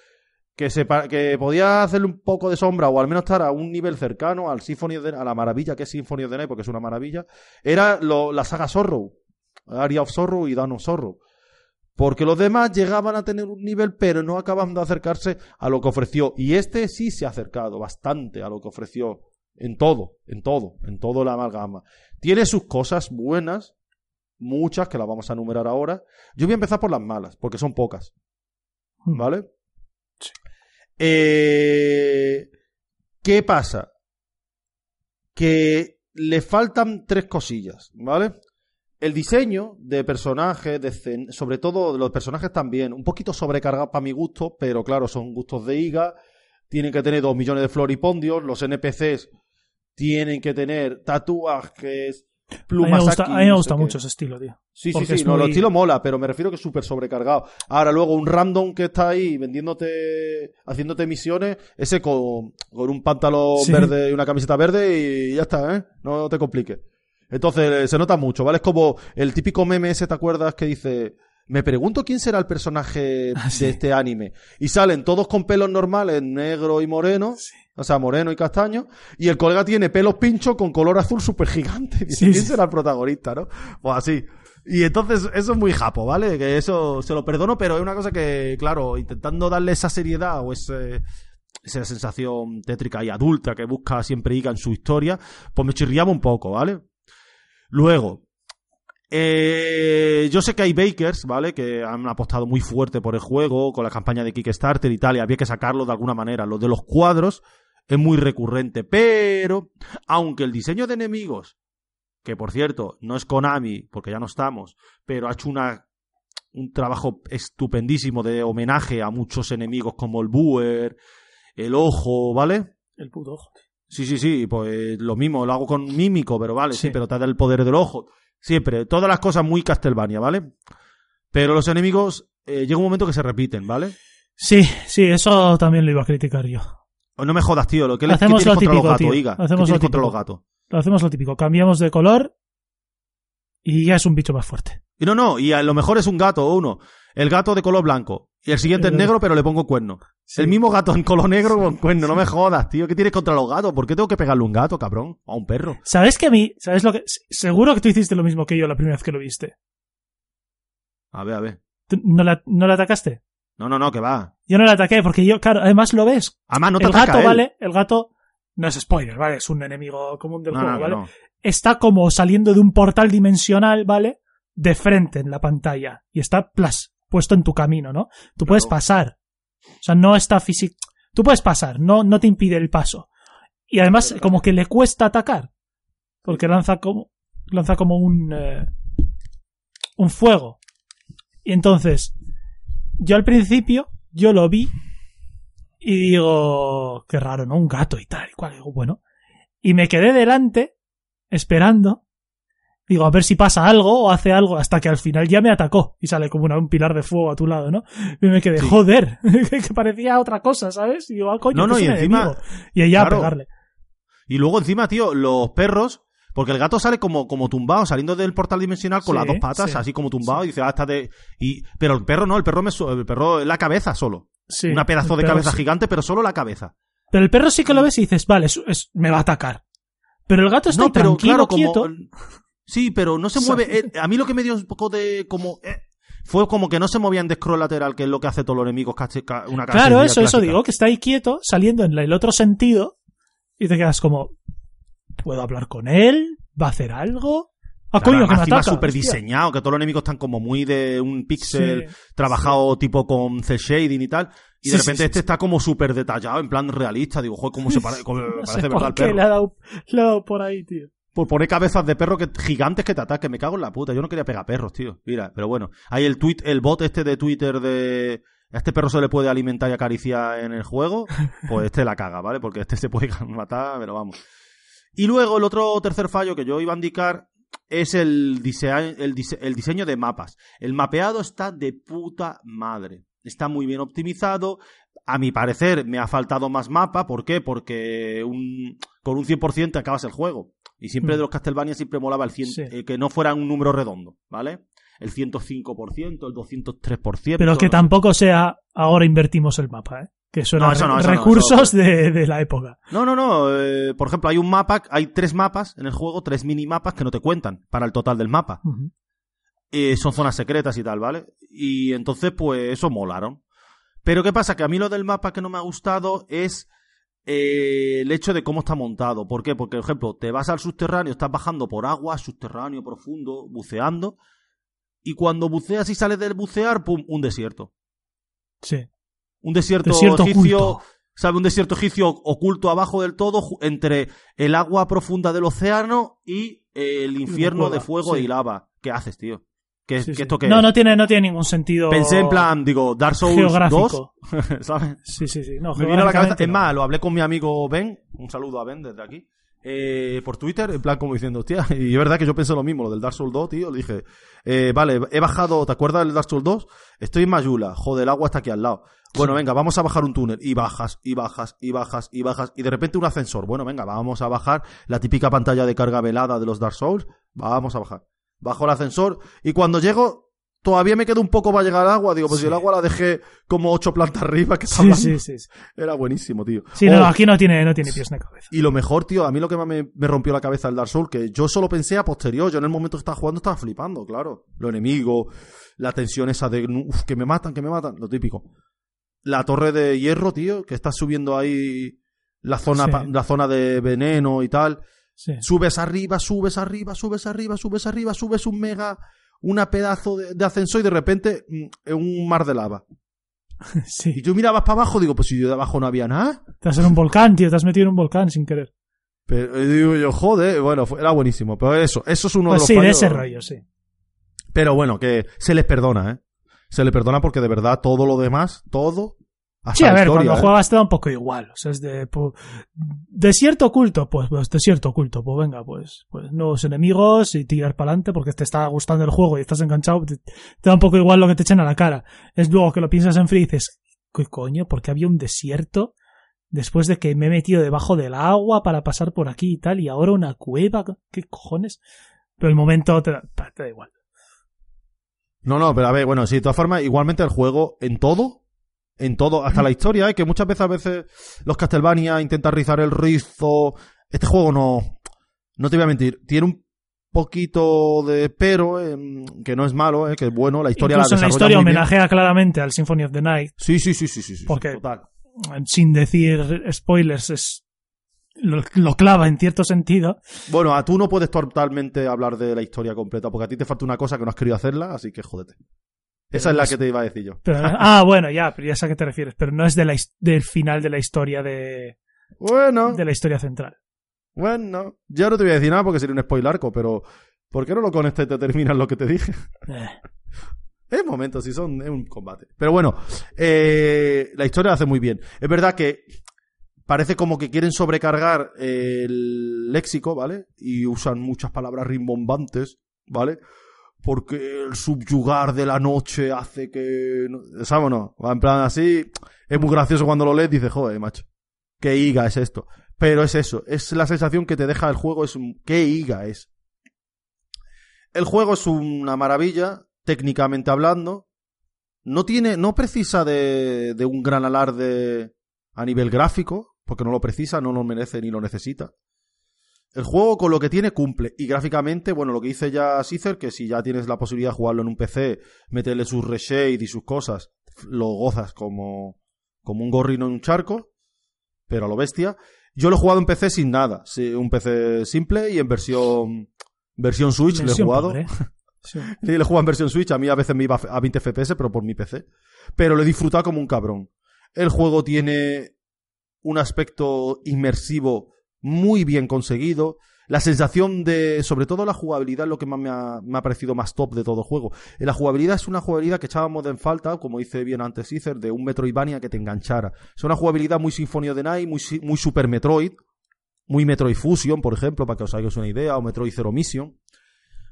que, se que podía hacerle un poco de sombra o al menos estar a un nivel cercano al Symphony of the- a la maravilla que es Symphony of the Night, porque es una maravilla, era lo- la saga Sorrow, Area of Sorrow y Dawn of Sorrow. Porque los demás llegaban a tener un nivel, pero no acaban de acercarse a lo que ofreció. Y este sí se ha acercado bastante a lo que ofreció. En todo, en todo, en todo la amalgama. Tiene sus cosas buenas, muchas que las vamos a enumerar ahora. Yo voy a empezar por las malas, porque son pocas. ¿Vale? Eh, ¿Qué pasa? Que le faltan tres cosillas, ¿vale? El diseño de personajes, de sobre todo los personajes también, un poquito sobrecargado para mi gusto, pero claro, son gustos de IGA. Tienen que tener dos millones de floripondios. Los NPCs tienen que tener tatuajes, A mí me gusta, aquí, a mí me no gusta qué. mucho ese estilo, tío. Sí, sí, sí, es no, muy- el estilo mola, pero me refiero que es súper sobrecargado. Ahora, luego, un random que está ahí vendiéndote, haciéndote misiones, ese con, con un pantalón Sí. verde y una camiseta verde y ya está, ¿eh? No te compliques. Entonces, se nota mucho, ¿vale? Es como el típico meme ese, ¿te acuerdas? Que dice, me pregunto quién será el personaje Ah, sí. de este anime. Y salen todos con pelos normales, negro y moreno. O sea, moreno y castaño. Y el colega tiene pelos pinchos con color azul súper gigante. Sí, ¿quién sí. será el protagonista, no? Pues así. Y entonces, eso es muy japo, ¿vale? Que eso se lo perdono, pero es una cosa que, claro, intentando darle esa seriedad o ese, esa sensación tétrica y adulta que busca siempre Iga en su historia, pues me chirriaba un poco, ¿vale? Luego, eh, yo sé que hay bakers, ¿vale? Que han apostado muy fuerte por el juego, con la campaña de Kickstarter y tal, y había que sacarlo de alguna manera. Lo de los cuadros es muy recurrente, pero aunque el diseño de enemigos, que por cierto, no es Konami, porque ya no estamos, pero ha hecho una, un trabajo estupendísimo de homenaje a muchos enemigos como el Buer, el Ojo, ¿vale? El puto ojo. Sí, sí, sí, pues lo mismo, lo hago con mímico, pero vale, sí, Sí. pero te da el poder del ojo. Siempre, todas las cosas muy Castlevania, ¿vale? Pero los enemigos eh, llega un momento que se repiten, ¿vale? Sí, sí, eso también lo iba a criticar yo. O no me jodas, tío, lo que le Hacemos ¿qué tienes lo típico, los gatos. Iga? ¿Qué Hacemos lo contra los típico. gatos? Lo hacemos lo típico, cambiamos de color y ya es un bicho más fuerte. Y no, no, y a lo mejor es un gato o uno. El gato de color blanco. Y el siguiente es negro, pero le pongo cuerno. Sí. El mismo gato en color negro con cuerno. No me jodas, tío. ¿Qué tienes contra los gatos? ¿Por qué tengo que pegarle un gato, cabrón? A un perro. ¿Sabes que a mí, sabes lo que, seguro que tú hiciste lo mismo que yo la primera vez que lo viste? A ver, a ver. ¿Tú ¿No la, no la atacaste? No, no, no, que va. Yo no la ataqué porque yo, claro, además lo ves. Además, no te el ataca gato, él. ¿vale? El gato no es spoiler, ¿vale? Es un enemigo común del No, juego, no, ¿vale? no. Está como saliendo de un portal dimensional, ¿vale? De frente en la pantalla. Y está plas, puesto en tu camino, ¿no? Tú puedes pasar. O sea, no está físico. Tú puedes pasar, no, no te impide el paso. Y además, como que le cuesta atacar. Porque lanza como, lanza como un, eh, un fuego. Y entonces, yo al principio, yo lo vi y digo, qué raro, ¿no? Un gato y tal y cual. Digo, bueno. Y me quedé delante, esperando. Digo, a ver si pasa algo o hace algo, hasta que al final ya me atacó y sale como una- un pilar de fuego a tu lado, ¿no? Y me quedé, Sí. joder, que parecía otra cosa, ¿sabes? Y digo, ah, coño, No, no, que es y un encima- enemigo. Y ella claro. a pegarle. Y luego encima, tío, los perros, porque el gato sale como, como tumbado, saliendo del portal dimensional con Sí, las dos patas, sí, así como tumbado, y dice, ah, está de. Y, pero el perro no, el perro me el perro la cabeza solo. Sí, Una pedazo de cabeza gigante, pero solo la cabeza. Pero el perro sí que lo ves y dices, vale, es- es- me va a atacar. Pero el gato está no, pero tranquilo, claro, como. Sí, pero no se mueve. eh, a mí lo que me dio un poco de. como. eh, fue como que no se movían de scroll lateral, que es lo que hace todos los enemigos. ca- Una Claro, eso, eso digo, que está ahí quieto, saliendo en el otro sentido, y te quedas como, ¿puedo hablar con él? ¿Va a hacer algo? Ah, Claro, coño, que me súper diseñado, que todos los enemigos están como muy de un pixel Sí, trabajado tipo con cel shading y tal. Y de Sí, repente este está como súper detallado, en plan realista. Digo, joder, cómo se pare- cómo No parece sé verdad por el qué perro. le ha, dado, le ha dado por ahí, tío. Por poner cabezas de perro que, gigantes que te ataquen. Me cago en la puta. Yo no quería pegar perros, tío. Mira, pero bueno. Hay el tweet, el bot este de Twitter de. A este perro se le puede alimentar y acariciar en el juego. Pues este la caga, ¿vale? Porque este se puede matar, pero vamos. Y luego el otro tercer fallo que yo iba a indicar es el, disea- el, dise- el diseño de mapas. El mapeado está de puta madre. Está muy bien optimizado. A mi parecer me ha faltado más mapa. ¿Por qué? Porque un, con un 100% te acabas el juego. Y siempre Mm. de los Castlevania siempre molaba el 100, Sí. eh, que no fuera un número redondo, ¿vale? El 105%, el 203%. Pero que no sé. tampoco sea, ahora invertimos el mapa, ¿eh? Que eso No, no, recursos de, de la época. No, no, no. eh, por ejemplo, hay un mapa, hay tres mapas en el juego, tres minimapas que no te cuentan para el total del mapa. Eh, son zonas secretas y tal, ¿vale? Y entonces, pues, eso molaron. Pero ¿qué pasa? Que a mí lo del mapa que no me ha gustado es eh, el hecho de cómo está montado. ¿Por qué? Porque, por ejemplo, te vas al subterráneo, estás bajando por agua, subterráneo, profundo, buceando. Y cuando buceas y sales del bucear, ¡pum! Un desierto. Sí. Un desierto, Desierto egipcio. oculto. ¿Sabe? Un desierto egipcio oculto abajo del todo, entre el agua profunda del océano y eh, el infierno de fuego sí. y lava. ¿Qué haces, tío? ¿Qué, Sí, qué sí. esto qué no, es? no tiene, no tiene ningún sentido. Pensé en plan, digo, Dark Souls geográfico. 2, ¿sabes? Sí, sí, sí. No, Me vino a la cabeza, es más, lo hablé con mi amigo Ben, un saludo a Ben desde aquí, eh, por Twitter, en plan como diciendo, hostia, y es verdad que yo pensé lo mismo, lo del Dark Souls 2, tío, le dije, eh, vale, he bajado, ¿te acuerdas del Dark Souls 2? Estoy en Mayula, joder, el agua está aquí al lado. Bueno, venga, vamos a bajar un túnel, y bajas, y bajas, y bajas, y bajas, y de repente un ascensor, bueno, venga, vamos a bajar la típica pantalla de carga velada de los Dark Souls, vamos a bajar. Bajo el ascensor, y cuando llego, todavía me queda un poco para llegar al agua, digo, pues si Sí. el agua la dejé como ocho plantas arriba, que está Sí, sí, sí. Sí, Era buenísimo, tío. Sí, Oh, no, aquí no tiene, no tiene pies ni cabeza. y lo mejor, tío, a mí lo que más me, me rompió la cabeza el Dark Souls, que yo solo pensé a posterior, yo en el momento que estaba jugando estaba flipando, claro. Los enemigos, la tensión esa de, uf, que me matan, que me matan, lo típico. La torre de hierro, tío, que estás subiendo ahí la zona, Sí. la zona de veneno y tal. Sí. Subes arriba, subes arriba, subes arriba, subes arriba, subes un mega, una pedazo de, de ascensor y de repente mm, un mar de lava. Y sí. yo mirabas para abajo, digo, pues si yo de abajo no había nada. Te has en un volcán, tío. Te has metido en un volcán sin querer. Pero eh, digo yo, joder, bueno, era buenísimo. Pero eso, eso es uno Pues de los sí, de ese rollo, sí. Pero bueno, que se les perdona, ¿eh? Se les perdona porque de verdad todo lo demás, todo. Hasta Sí, a ver, historia, cuando ¿eh? juegas te da un poco igual. O sea, es de. desierto oculto, pues, pues desierto oculto. Pues venga, pues, pues nuevos enemigos y tirar para adelante porque te está gustando el juego y estás enganchado. Te, te da un poco igual lo que te echen a la cara. Es luego que lo piensas en frío y dices, ¿qué coño? ¿Por qué había un desierto? Después de que me he metido debajo del agua para pasar por aquí y tal, y ahora una cueva, ¿qué cojones? Pero el momento te da, te da igual. No, no, pero a ver, bueno, sí, de todas formas, igualmente el juego, en todo, en todo, hasta la historia, ¿eh? que muchas veces a veces los Castlevania intentan rizar el rizo. Este juego no, no te voy a mentir, tiene un poquito de pero, eh, que no es malo, eh, que es bueno, la historia Incluso la en la desarrolla historia muy bien. homenajea claramente al Symphony of the Night, Sí, sí, sí, sí, sí, sí, Porque- total. sin decir spoilers, es lo, lo clava en cierto sentido. Bueno, a tú no puedes totalmente hablar de la historia completa, porque a ti te falta una cosa que no has querido hacerla, así que jódete. Esa es la que te iba a decir yo. Pero, ah, bueno, ya, pero ya sé a qué te refieres, pero no es de la, del final de la historia de, Bueno. de la historia central. Bueno, ya no te voy a decir nada porque sería un spoiler pero ¿por qué no lo conectas y te terminas lo que te dije? Eh, Es momento, si son, es un combate. Pero bueno, eh, la historia la hace muy bien. Es verdad que parece como que quieren sobrecargar el léxico, ¿vale? Y usan muchas palabras rimbombantes, ¿vale? Porque el subyugar de la noche hace que... ¿Sabes no? Va en plan así... Es muy gracioso cuando lo lees, dices, joder, macho. ¿Qué higa es esto? Pero es eso, es la sensación que te deja el juego, es un... ¿Qué higa es? El juego es una maravilla, técnicamente hablando. No tiene, no precisa de, de un gran alarde a nivel gráfico, porque no lo precisa, no lo merece ni lo necesita. El juego con lo que tiene cumple. Y gráficamente, bueno, lo que dice ya Caesar, que si ya tienes la posibilidad de jugarlo en un PC, meterle sus reshade y sus cosas, lo gozas como, como un gorrino en un charco, pero a lo bestia. Yo lo he jugado en PC sin nada, un PC simple y en versión, versión Switch lo he jugado. pobre. Sí. Sí, lo he jugado en versión Switch. A mí a veces me iba a 20 FPS, pero por mi PC. Pero lo he disfrutado como un cabrón. El juego tiene un aspecto inmersivo muy bien conseguido. La sensación de, sobre todo la jugabilidad, es lo que más me ha, me ha parecido más top de todo el juego. Eh, La jugabilidad es una jugabilidad que echábamos en falta, como dice bien antes Ether, de un Metroidvania que te enganchara. Es una jugabilidad muy of the Night, muy, muy Super Metroid, muy Metroid Fusion, por ejemplo, para que os hagáis una idea, o Metroid Zero Mission.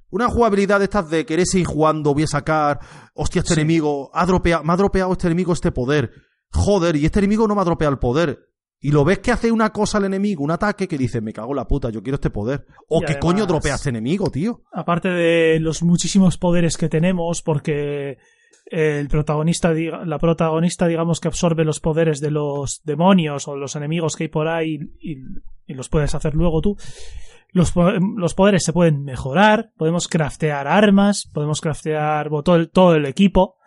Una jugabilidad de estas de querer seguir jugando, voy a sacar, hostia, este Sí. enemigo, ha dropea- me ha dropeado este enemigo este poder. Joder, y este enemigo no me ha dropeado el poder. Y lo ves que hace una cosa al enemigo, un ataque, que dice, me cago en la puta, yo quiero este poder. O Y qué coño dropea este enemigo, tío. Aparte de los muchísimos poderes que tenemos, porque el protagonista, la protagonista, digamos que absorbe los poderes de los demonios o los enemigos que hay por ahí y, y los puedes hacer luego tú. Los, po- los poderes se pueden mejorar, podemos craftear armas, podemos craftear bo- todo el, todo el equipo,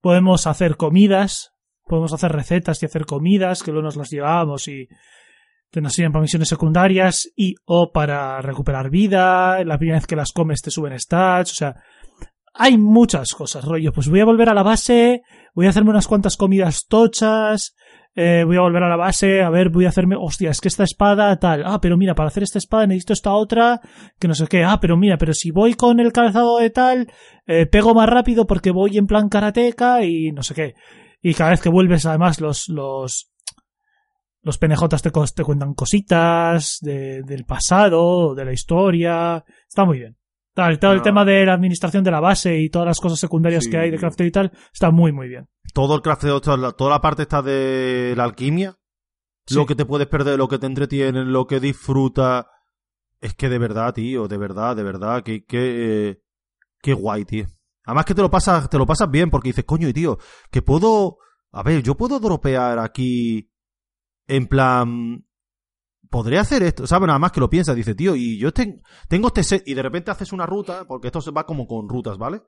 podemos hacer comidas, podemos hacer recetas y hacer comidas que luego nos las llevamos y te nos sirven para misiones secundarias y o para recuperar vida, la primera vez que las comes te suben stats, o sea, hay muchas cosas, rollo, pues voy a volver a la base, voy a hacerme unas cuantas comidas tochas, eh, voy a volver a la base, a ver, voy a hacerme, hostia, es que esta espada tal, ah, pero mira, para hacer esta espada necesito esta otra, que no sé qué, ah, pero mira, pero si voy con el calzado de tal, eh, pego más rápido porque voy en plan karateca y no sé qué. Y cada vez que vuelves, además, los, los, los penejotas te, cuentan cositas de- del pasado, de la historia. Está muy bien. Tal, todo el No. tema de la administración de la base y todas las cosas secundarias Sí. que hay de crafteo y tal, está muy, muy bien. Todo el crafteo, toda la, parte está de la alquimia. Sí. Lo que te puedes perder, lo que te entretiene, lo que disfruta. Es que de verdad, tío, de verdad, de verdad, que, que, eh, qué guay, tío. Además que te lo pasas, te lo pasas bien porque dices, coño, y tío, que puedo, a ver, yo puedo dropear aquí en plan, podría hacer esto, ¿sabes? Nada más que lo piensas, dice, tío, y yo ten- tengo este set, y de repente haces una ruta, porque esto se va como con rutas, ¿vale?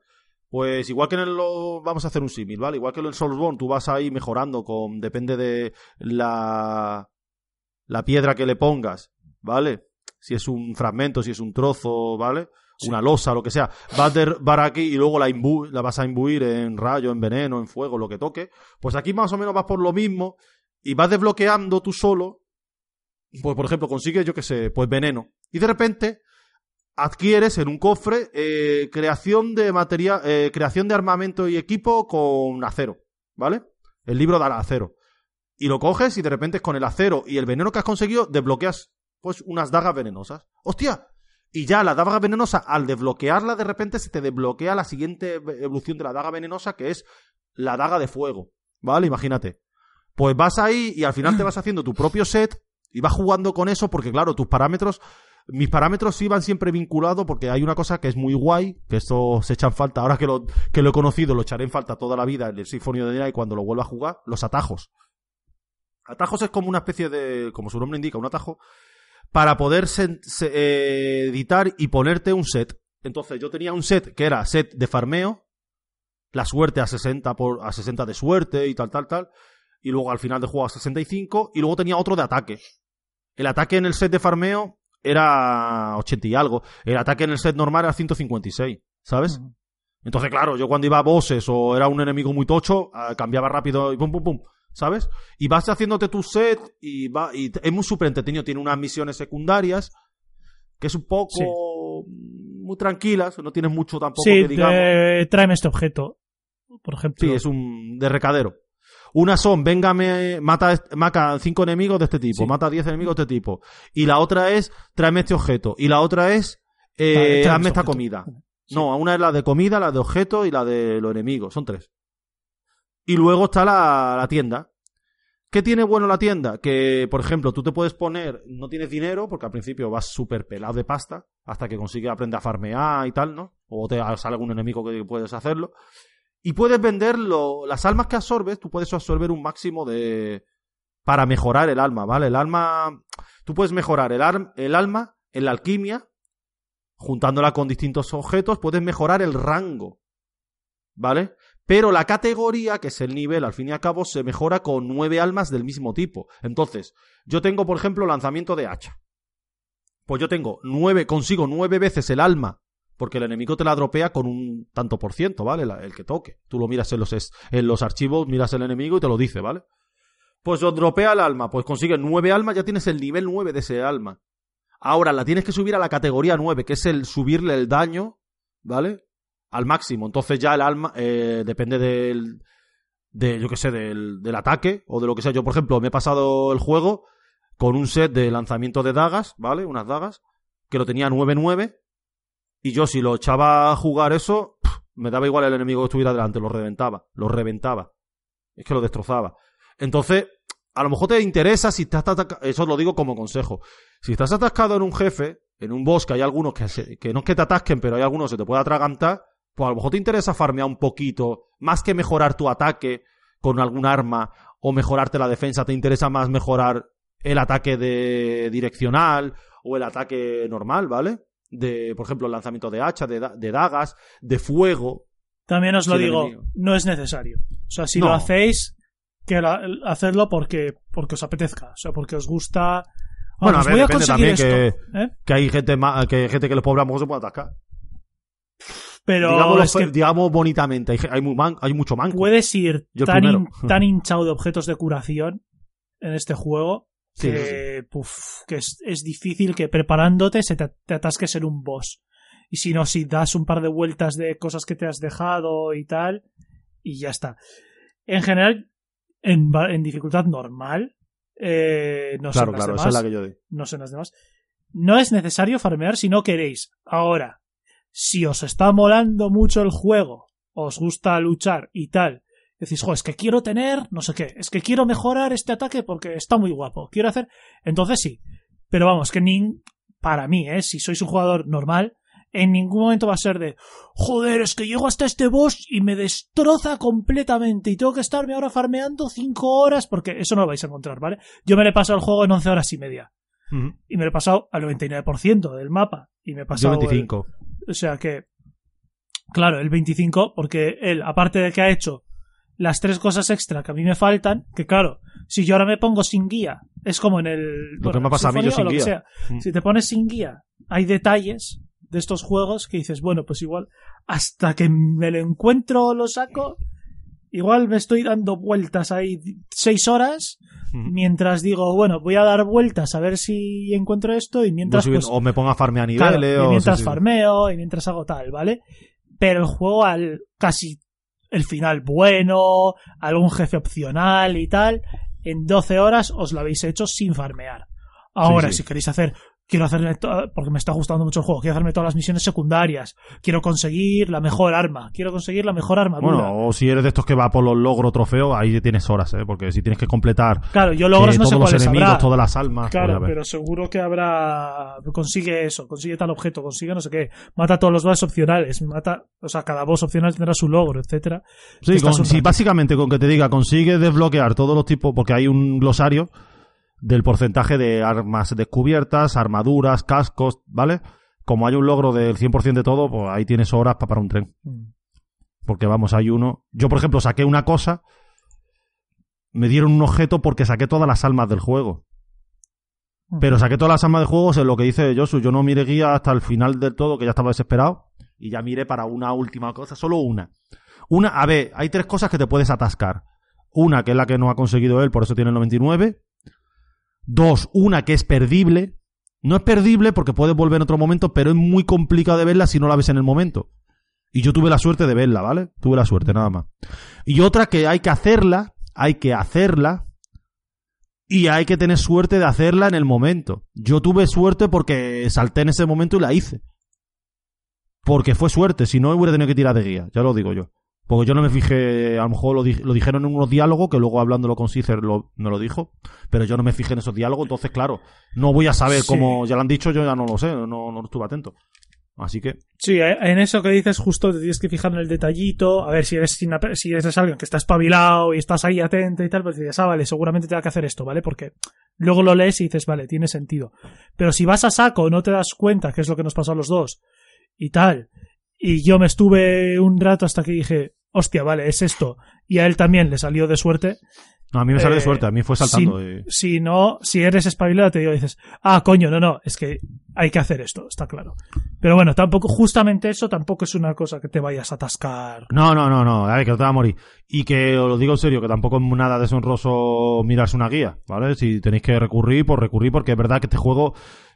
Pues igual que en el, lo, vamos a hacer un símil, ¿vale? Igual que en el Soulsborne, tú vas ahí mejorando con, depende de la, la piedra que le pongas, ¿vale? Si es un fragmento, si es un trozo, ¿vale? Una losa, lo que sea. Vas de aquí y luego la, vas a imbuir en rayo, en veneno, en fuego, lo que toque. Pues aquí más o menos vas por lo mismo y vas desbloqueando tú solo. Pues, por ejemplo, consigues, yo qué sé, pues veneno. Y de repente adquieres en un cofre eh, creación de material, eh, creación de armamento y equipo con acero, ¿vale? El libro dará acero. Y lo coges y de repente con el acero y el veneno que has conseguido desbloqueas pues unas dagas venenosas. ¡Hostia! Y ya la daga venenosa, al desbloquearla, de repente se te desbloquea la siguiente evolución de la daga venenosa, que es la daga de fuego. ¿Vale? Imagínate. Pues vas ahí y al final te vas haciendo tu propio set y vas jugando con eso, porque claro, tus parámetros. Mis parámetros iban siempre vinculados porque hay una cosa que es muy guay, que esto se echa en falta, ahora que lo, que lo he conocido, lo echaré en falta toda la vida en el of the Night cuando lo vuelva a jugar, los atajos. Atajos es como una especie de, como su nombre indica, un atajo, para poder se- eh, editar y ponerte un set. Entonces yo tenía un set que era set de farmeo, la suerte a 60, por, a 60 de suerte y tal, tal, tal, y luego al final de juego a 65, y luego tenía otro de ataque. El ataque en el set de farmeo era 80 y algo, el ataque en el set normal era 156, ¿sabes? Entonces, claro, yo cuando iba a bosses o era un enemigo muy tocho, ah, cambiaba rápido y pum, pum, pum. ¿Sabes? Y vas haciéndote tu set y va y es muy súper entretenido. Tiene unas misiones secundarias que es un poco Sí. muy tranquilas, no tienes mucho tampoco Sí, que digamos. te- tráeme este objeto. Por ejemplo. Sí, es un de recadero. Una son, véngame, mata, est- mata cinco enemigos de este tipo, Sí. mata diez enemigos de este tipo. Y la otra es, tráeme este objeto. Y la otra es, eh, hazme este esta objeto. comida. No, una es la de comida, la de objeto y la de los enemigos. Son tres. Y luego está la, la tienda. ¿Qué tiene bueno la tienda? Que, por ejemplo, tú te puedes poner, no tienes dinero, porque al principio vas súper pelado de pasta, hasta que consigues aprender a farmear y tal, ¿no? O te sale algún enemigo que puedes hacerlo. Y puedes vender lo- las almas que absorbes, tú puedes absorber un máximo de... para mejorar el alma, ¿vale? El alma... Tú puedes mejorar el, el alma en la alquimia, juntándola con distintos objetos, puedes mejorar el rango, ¿vale? Pero la categoría, que es el nivel, al fin y al cabo, se mejora con nueve almas del mismo tipo. Entonces, yo tengo, por ejemplo, lanzamiento de hacha. Pues yo tengo nueve, consigo nueve veces el alma, porque el enemigo te la dropea con un tanto por ciento, ¿vale? El que toque. Tú lo miras en los, en los archivos, miras el enemigo y te lo dice, ¿vale? Pues os dropea el alma, pues consigues nueve almas, ya tienes el nivel nueve de ese alma. Ahora la tienes que subir a la categoría 9, que es el subirle el daño, ¿vale? Al máximo. Entonces ya el alma eh, depende del. De, yo qué sé, del, del ataque o de lo que sea. Yo, por ejemplo, me he pasado el juego con un set de lanzamiento de dagas, ¿vale? Unas dagas, que lo tenía 9-9. Y yo, si lo echaba a jugar eso, me daba igual el enemigo que estuviera delante, lo reventaba, lo reventaba. Es que lo destrozaba. Entonces, a lo mejor te interesa si estás ataca- Eso lo digo como consejo. Si estás atascado en un jefe, en un boss, que hay algunos que, que no es que te atasquen, pero hay algunos que se te puede atragantar, pues a lo mejor te interesa farmear un poquito, más que mejorar tu ataque con algún arma o mejorarte la defensa, te interesa más mejorar el ataque de direccional o el ataque normal, ¿vale? De, por ejemplo, el lanzamiento de hacha, de, da- de dagas, de fuego. También os lo digo, enemigo. no es necesario. O sea, si No. lo hacéis, que la- hacedlo porque, porque os apetezca. O sea, porque os gusta. Bueno, a ver, voy a depende también esto. ¿eh? Que hay gente, que, hay gente que los pobres a lo mejor se puede atascar. Pero Digámoslo es fe- que digamos bonitamente, hay, muy man- hay mucho manco. puedes ir tan, tan hinchado de objetos de curación en este juego Sí, que, puf, que es, es difícil que preparándote se te, te atasques en un boss. Y si no, si das un par de vueltas de cosas que te has dejado y tal, y ya está. En general, en, en dificultad normal, eh, no sé claro, las claro, demás, esa es la que yo digo. no sé las demás. No es necesario farmear si no queréis. Ahora, si os está molando mucho el juego, os gusta luchar y tal, decís, jo, es que quiero tener, no sé qué, es que quiero mejorar este ataque porque está muy guapo, quiero hacer, entonces sí. Pero vamos, que ni, para mí, ¿eh? si sois un jugador normal, en ningún momento va a ser de, joder, es que llego hasta este boss y me destroza completamente y tengo que estarme ahora farmeando 5 horas porque eso no lo vais a encontrar, ¿vale? Yo me le he pasado el juego en 11 horas y media y me lo he pasado al 99% del mapa y me he Yo pasado el- 25. O sea que claro el 25 porque él aparte de que ha hecho las tres cosas extra que a mí me faltan que claro si yo ahora me pongo sin guía es como en el Lo que me ha pasado a mí, yo o sin guía. sea. Mm. si te pones sin guía hay detalles de estos juegos que dices bueno pues igual hasta que me lo encuentro lo saco igual me estoy dando vueltas ahí seis horas mientras digo, bueno, voy a dar vueltas a ver si encuentro esto y mientras subiendo- pues, o me pongo a farmear claro, niveles. y mientras farmeo y mientras hago tal, ¿vale? Pero el juego al casi el final bueno, algún jefe opcional y tal, en 12 horas os lo habéis hecho sin farmear. Ahora, Sí, sí. si queréis hacer, quiero hacerme, porque me está gustando mucho el juego, quiero hacerme todas las misiones secundarias, quiero conseguir la mejor arma, quiero conseguir la mejor armadura. Bueno, o si eres de estos que va por los logros trofeos, ahí tienes horas, ¿eh? Porque si tienes que completar claro, yo logros eh, no sé todos los cuáles enemigos, habrá. todas las almas. pues Claro, pero seguro que habrá. Consigue eso, consigue tal objeto, consigue no sé qué. Mata todos los boss opcionales, mata. O sea, cada boss opcional tendrá su logro, etcétera. Sí, con- rato. básicamente con que te diga, consigue desbloquear todos los tipos, porque hay un glosario del porcentaje de armas descubiertas, armaduras, cascos, ¿vale? Como hay un logro del 100% de todo, pues ahí tienes horas para parar un tren. Mm. Porque vamos, hay uno. Yo, por ejemplo, saqué una cosa. Me dieron un objeto porque saqué todas las almas del juego. Pero saqué todas las almas del juego, es lo que dice Josu. Yo no miré guía hasta el final del todo, que ya estaba desesperado. Y ya miré para una última cosa, solo una. Una, a ver, hay tres cosas que te puedes atascar. Una, que es la que no ha conseguido él, por eso tiene el 99. Dos, una que es perdible. No es perdible porque puedes volver en otro momento, pero es muy complicado de verla si no la ves en el momento. Y yo tuve la suerte de verla, ¿vale? Tuve la suerte, nada más. Y otra que hay que hacerla, hay que hacerla, y hay que tener suerte de hacerla en el momento. Yo tuve suerte porque salté en ese momento y la hice. Porque fue suerte, si no hubiera tenido que tirar de guía, ya lo digo yo. Porque yo no me fijé, a lo mejor lo, lo dijeron en unos diálogos, que luego hablándolo con Cicer lo, me lo dijo, pero yo no me fijé en esos diálogos, entonces claro, no voy a saber cómo, ya lo han dicho, yo ya no lo sé, no, no estuve atento. Así que. Sí, en eso que dices, justo te tienes que fijar en el detallito. A ver, si eres, si eres alguien que está espabilado y estás ahí atento y tal, pues dices, ah, vale, seguramente tenga que hacer esto, ¿vale? Porque luego lo lees y dices, vale, tiene sentido. Pero si vas a saco, no te das cuenta, que es lo que nos pasó a los dos, y tal. Y yo me estuve un rato hasta que dije, hostia, vale, es esto. Y a él también le salió de suerte. No, a mí me sale de eh, suerte, a mí fue saltando. Si, no, si eres espabilado, te digo, dices, ah, coño, no, no, es que hay que hacer esto, está claro. Pero bueno, tampoco, justamente eso tampoco es una cosa que te vayas a atascar. No, no, no, no, a ver, que no te va a morir. Y que os lo digo en serio, que tampoco es nada deshonroso mirarse una guía, ¿vale? Si tenéis que recurrir, pues recurrir, porque es verdad que este juego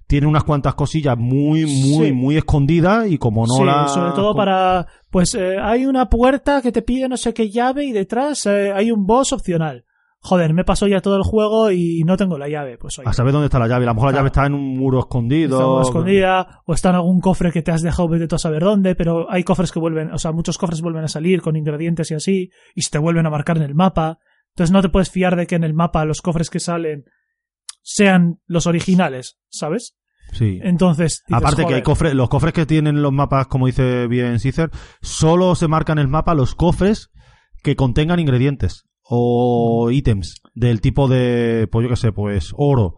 tiene unas cuantas cosillas muy, muy, muy escondidas y como no sí, sobre todo para... Pues eh, hay una puerta que te pide no sé qué llave y detrás eh, hay un boss opcional. Joder, me pasó ya todo el juego y no tengo la llave. Pues A saber dónde está la llave. A lo mejor la llave está en un muro escondido. Está escondida, o está en algún cofre que te has dejado de todo a saber dónde, pero hay cofres que vuelven, o sea, muchos cofres vuelven a salir con ingredientes y así, y se te vuelven a marcar en el mapa. Entonces no te puedes fiar de que en el mapa los cofres que salen sean los originales, ¿sabes? Sí. Entonces. Aparte que hay cofres, los cofres que tienen los mapas, como dice bien Cicer, solo se marcan en el mapa los cofres que contengan ingredientes o ítems del tipo de, pues yo qué sé, pues oro,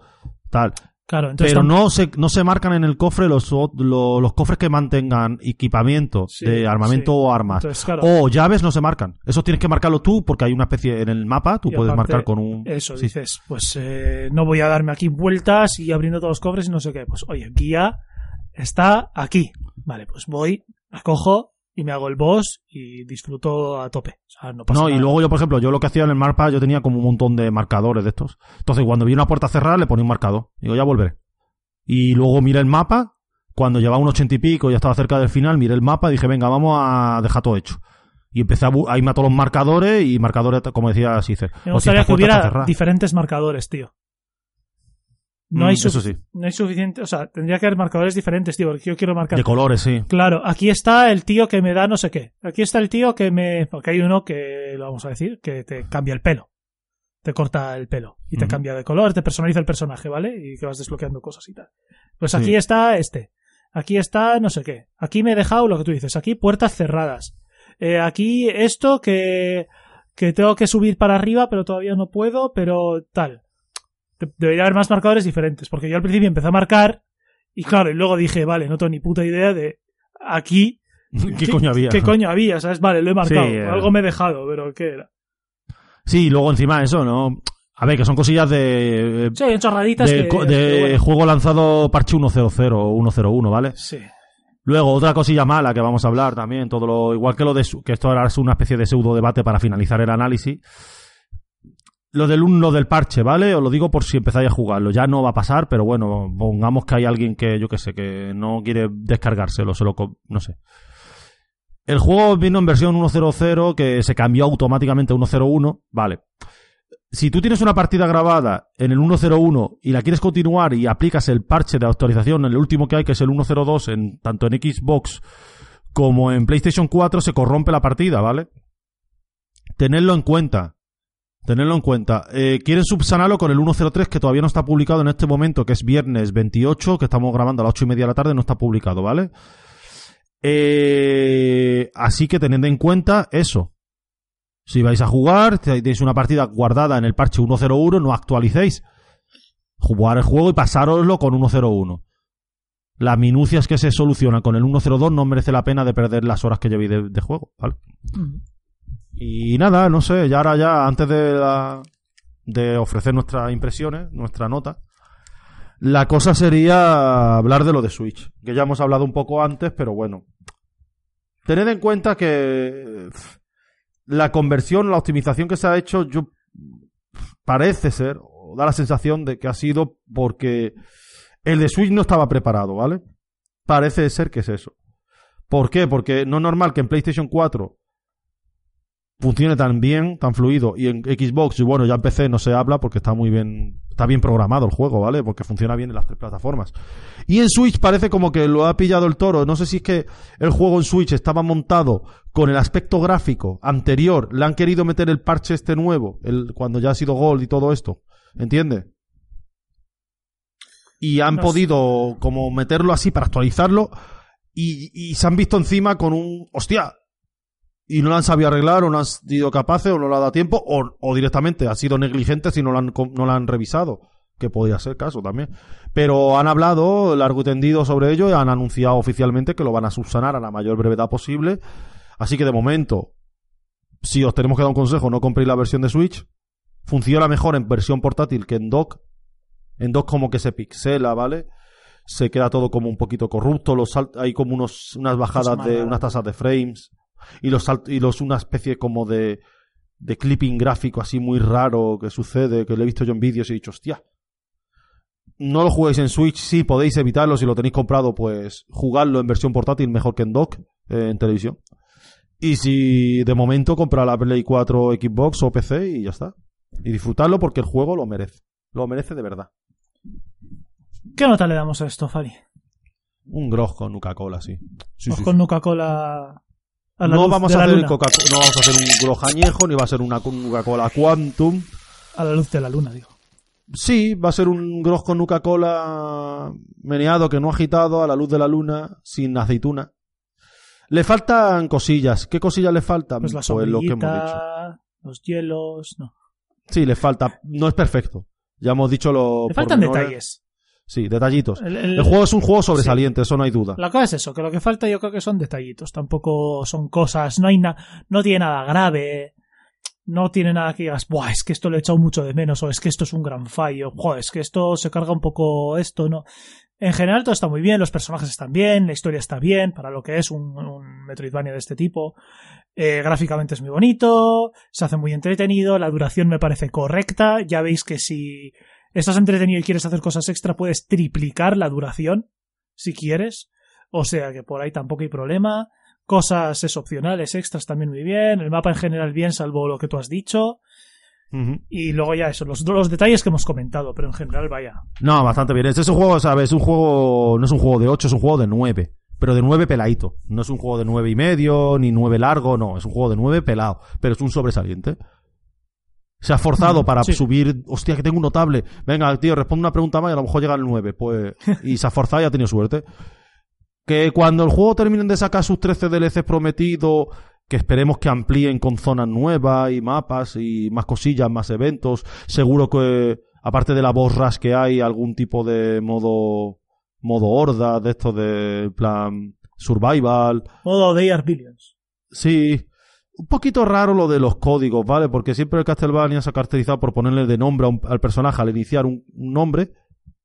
tal. Claro, entonces Pero no se, no se marcan en el cofre los, los, cofres que mantengan equipamiento de armamento o armas. O llaves no se marcan. Eso tienes que marcarlo tú porque hay una especie en el mapa, tú puedes marcar con un... Eso, dices, pues eh, no voy a darme aquí vueltas y abriendo todos los cofres y no sé qué. Pues oye, guía está aquí. Vale, pues voy, acojo, y me hago el boss y disfruto a tope. no, y luego yo, por ejemplo, yo lo que hacía en el mapa, yo tenía como un montón de marcadores de estos. Entonces, cuando vi una puerta cerrada, le ponía un marcador. Digo, ya volveré. Y luego miré el mapa. Cuando llevaba un ochenta y pico, ya estaba cerca del final, miré el mapa y dije, venga, vamos a dejar todo hecho. Y empecé a, irme a todos los marcadores y marcadores, como decía Sicer. Me gustaría que hubiera diferentes marcadores, tío. No, hay mm, no hay suficiente, o sea, tendría que haber marcadores diferentes, tío, porque yo quiero marcar. De colores, sí. Claro, aquí está el tío que me da no sé qué. Aquí está el tío que me. Porque hay uno que, lo vamos a decir, que te cambia el pelo. Te corta el pelo. Y te cambia de color, te personaliza el personaje, ¿vale? Y que vas desbloqueando cosas y tal. Pues aquí está este. Aquí está no sé qué. Aquí me he dejado lo que tú dices. Aquí puertas cerradas. Eh, aquí esto que. que tengo que subir para arriba, pero todavía no puedo, pero tal debería haber más marcadores diferentes, porque yo al principio empecé a marcar y claro, y luego dije, vale, no tengo ni puta idea de aquí ¿Qué, coño había? ¿Qué coño había? ¿Sabes? Vale, lo he marcado. Eh. Algo me he dejado, pero ¿qué era? Sí, luego encima eso, ¿no? A ver, que son cosillas de... Sí, chorraditas de, que, de juego lanzado parche 100 o 101, ¿vale? Sí. Luego, otra cosilla mala que vamos a hablar también, todo lo igual que lo de que esto era una especie de pseudo debate para finalizar el análisis lo del uno del parche, ¿vale? Os lo digo por si empezáis a jugarlo. Ya no va a pasar, pero bueno, pongamos que hay alguien que, yo que sé, que no quiere descargárselo, se lo, no sé. El juego vino en versión 1.0.0 que se cambió automáticamente a 1.0.1, vale. Si tú tienes una partida grabada en el 1.0.1 y la quieres continuar y aplicas el parche de actualización, el último que hay, que es el 1.0.2, en, tanto en Xbox como en PlayStation 4, se corrompe la partida, ¿vale? Tenedlo en cuenta. Tenerlo en cuenta. Eh, quieren subsanarlo con el 103 que todavía no está publicado en este momento, que es viernes 28, que estamos grabando a las 8 y media de la tarde, no está publicado, ¿vale? Eh, así que tened en cuenta eso. Si vais a jugar, tenéis una partida guardada en el parche 101, no actualicéis. Jugar el juego y pasároslo con 101. Las minucias que se solucionan con el 102 no merece la pena de perder las horas que llevéis de, juego, ¿vale? Y nada, no sé, ya ahora ya, antes de, de ofrecer nuestras impresiones, nuestra nota, la cosa sería hablar de lo de Switch, que ya hemos hablado un poco antes, pero bueno. Tened en cuenta que la conversión, la optimización que se ha hecho, yo parece ser, o da la sensación de que ha sido porque el de Switch no estaba preparado, ¿vale? Parece ser que es eso. ¿Por qué? Porque no es normal que en PlayStation 4 funcione tan bien, tan fluido, y en Xbox, y bueno, ya en PC no se habla porque está muy bien, está bien programado el juego, ¿vale? Porque funciona bien en las tres plataformas. Y en Switch parece como que lo ha pillado el toro. No sé si es que el juego en Switch estaba montado con el aspecto gráfico anterior, le han querido meter el parche este nuevo, el, cuando ya ha sido Gold y todo esto, ¿entiendes? Y han No sé. podido como meterlo así para actualizarlo y, y se han visto encima con un hostia y no lo han sabido arreglar o no han sido capaces o no le ha dado tiempo o, o directamente ha sido negligente si no lo han, no lo han revisado que podría ser caso también. Pero han hablado largo y tendido sobre ello y han anunciado oficialmente que lo van a subsanar a la mayor brevedad posible. Así que de momento si os tenemos que dar un consejo no compréis la versión de Switch funciona mejor en versión portátil que en dock. En dock como que se pixela vale se queda todo como un poquito corrupto los hay como unos unas bajadas de unas tasas de frames y los y los una especie como de de clipping gráfico así muy raro que sucede que lo he visto yo en vídeos y he dicho hostia no lo juguéis en Switch sí podéis evitarlo si lo tenéis comprado pues jugarlo en versión portátil mejor que en dock eh, en televisión y si de momento comprar la Play 4 Xbox o PC y ya está y disfrutarlo porque el juego lo merece lo merece de verdad ¿Qué nota le damos a esto, Fari? un grog con Coca-Cola sí, sí, sí, con sí. Nuca-Cola a la no luz vamos de a la hacer luna. Coca no vamos a hacer un grog añejo ni va a ser una Coca-Cola Quantum A la luz de la luna, digo. Sí, va a ser un grog con Nuca-Cola meneado que no agitado a la luz de la luna, sin aceituna. Le faltan cosillas. ¿Qué cosillas le faltan? Pues la lo que hemos dicho. los hielos, no. Sí, le falta. No es perfecto. Ya hemos dicho lo. Le faltan detalles. Sí, detallitos. El, el- El juego es un juego sobresaliente, eso no hay duda. La cosa es eso, que lo que falta yo creo que son detallitos. Tampoco son cosas, no hay na- no tiene nada grave. No tiene nada que digas, Buah, es que esto lo he echado mucho de menos, o es que esto es un gran fallo, Joder, es que esto se carga un poco esto, ¿no? En general todo está muy bien, los personajes están bien, la historia está bien, para lo que es un, un Metroidvania de este tipo. Eh, gráficamente es muy bonito, se hace muy entretenido, la duración me parece correcta. Ya veis que si estás entretenido y quieres hacer cosas extra, puedes triplicar la duración, si quieres. O sea que por ahí tampoco hay problema. Cosas es opcionales, extras también muy bien. El mapa en general bien, salvo lo que tú has dicho. Y luego ya eso, los, los detalles que hemos comentado, pero en general vaya. No, bastante bien. Este es un juego, ¿sabes? Es un juego. No es un juego de 8, es un juego de 9. Pero de 9 peladito. No es un juego de 9 y medio, ni 9 largo, no. Es un juego de 9 pelado. Pero es un sobresaliente. Se ha forzado para sí. subir. Hostia, que tengo un notable. Venga, tío, responde una pregunta más y a lo mejor llega al 9. Pues. Y se ha forzado y ha tenido suerte. Que cuando el juego terminen de sacar sus 13 DLCs prometidos, que esperemos que amplíen con zonas nuevas y mapas y más cosillas, más eventos, seguro que, aparte de la boss rush que hay, algún tipo de modo, modo horda, de esto de plan survival. Modo Are Billions. Sí, un poquito raro lo de los códigos, ¿vale? Porque siempre el Castlevania se ha caracterizado por ponerle de nombre al personaje al iniciar un, un nombre.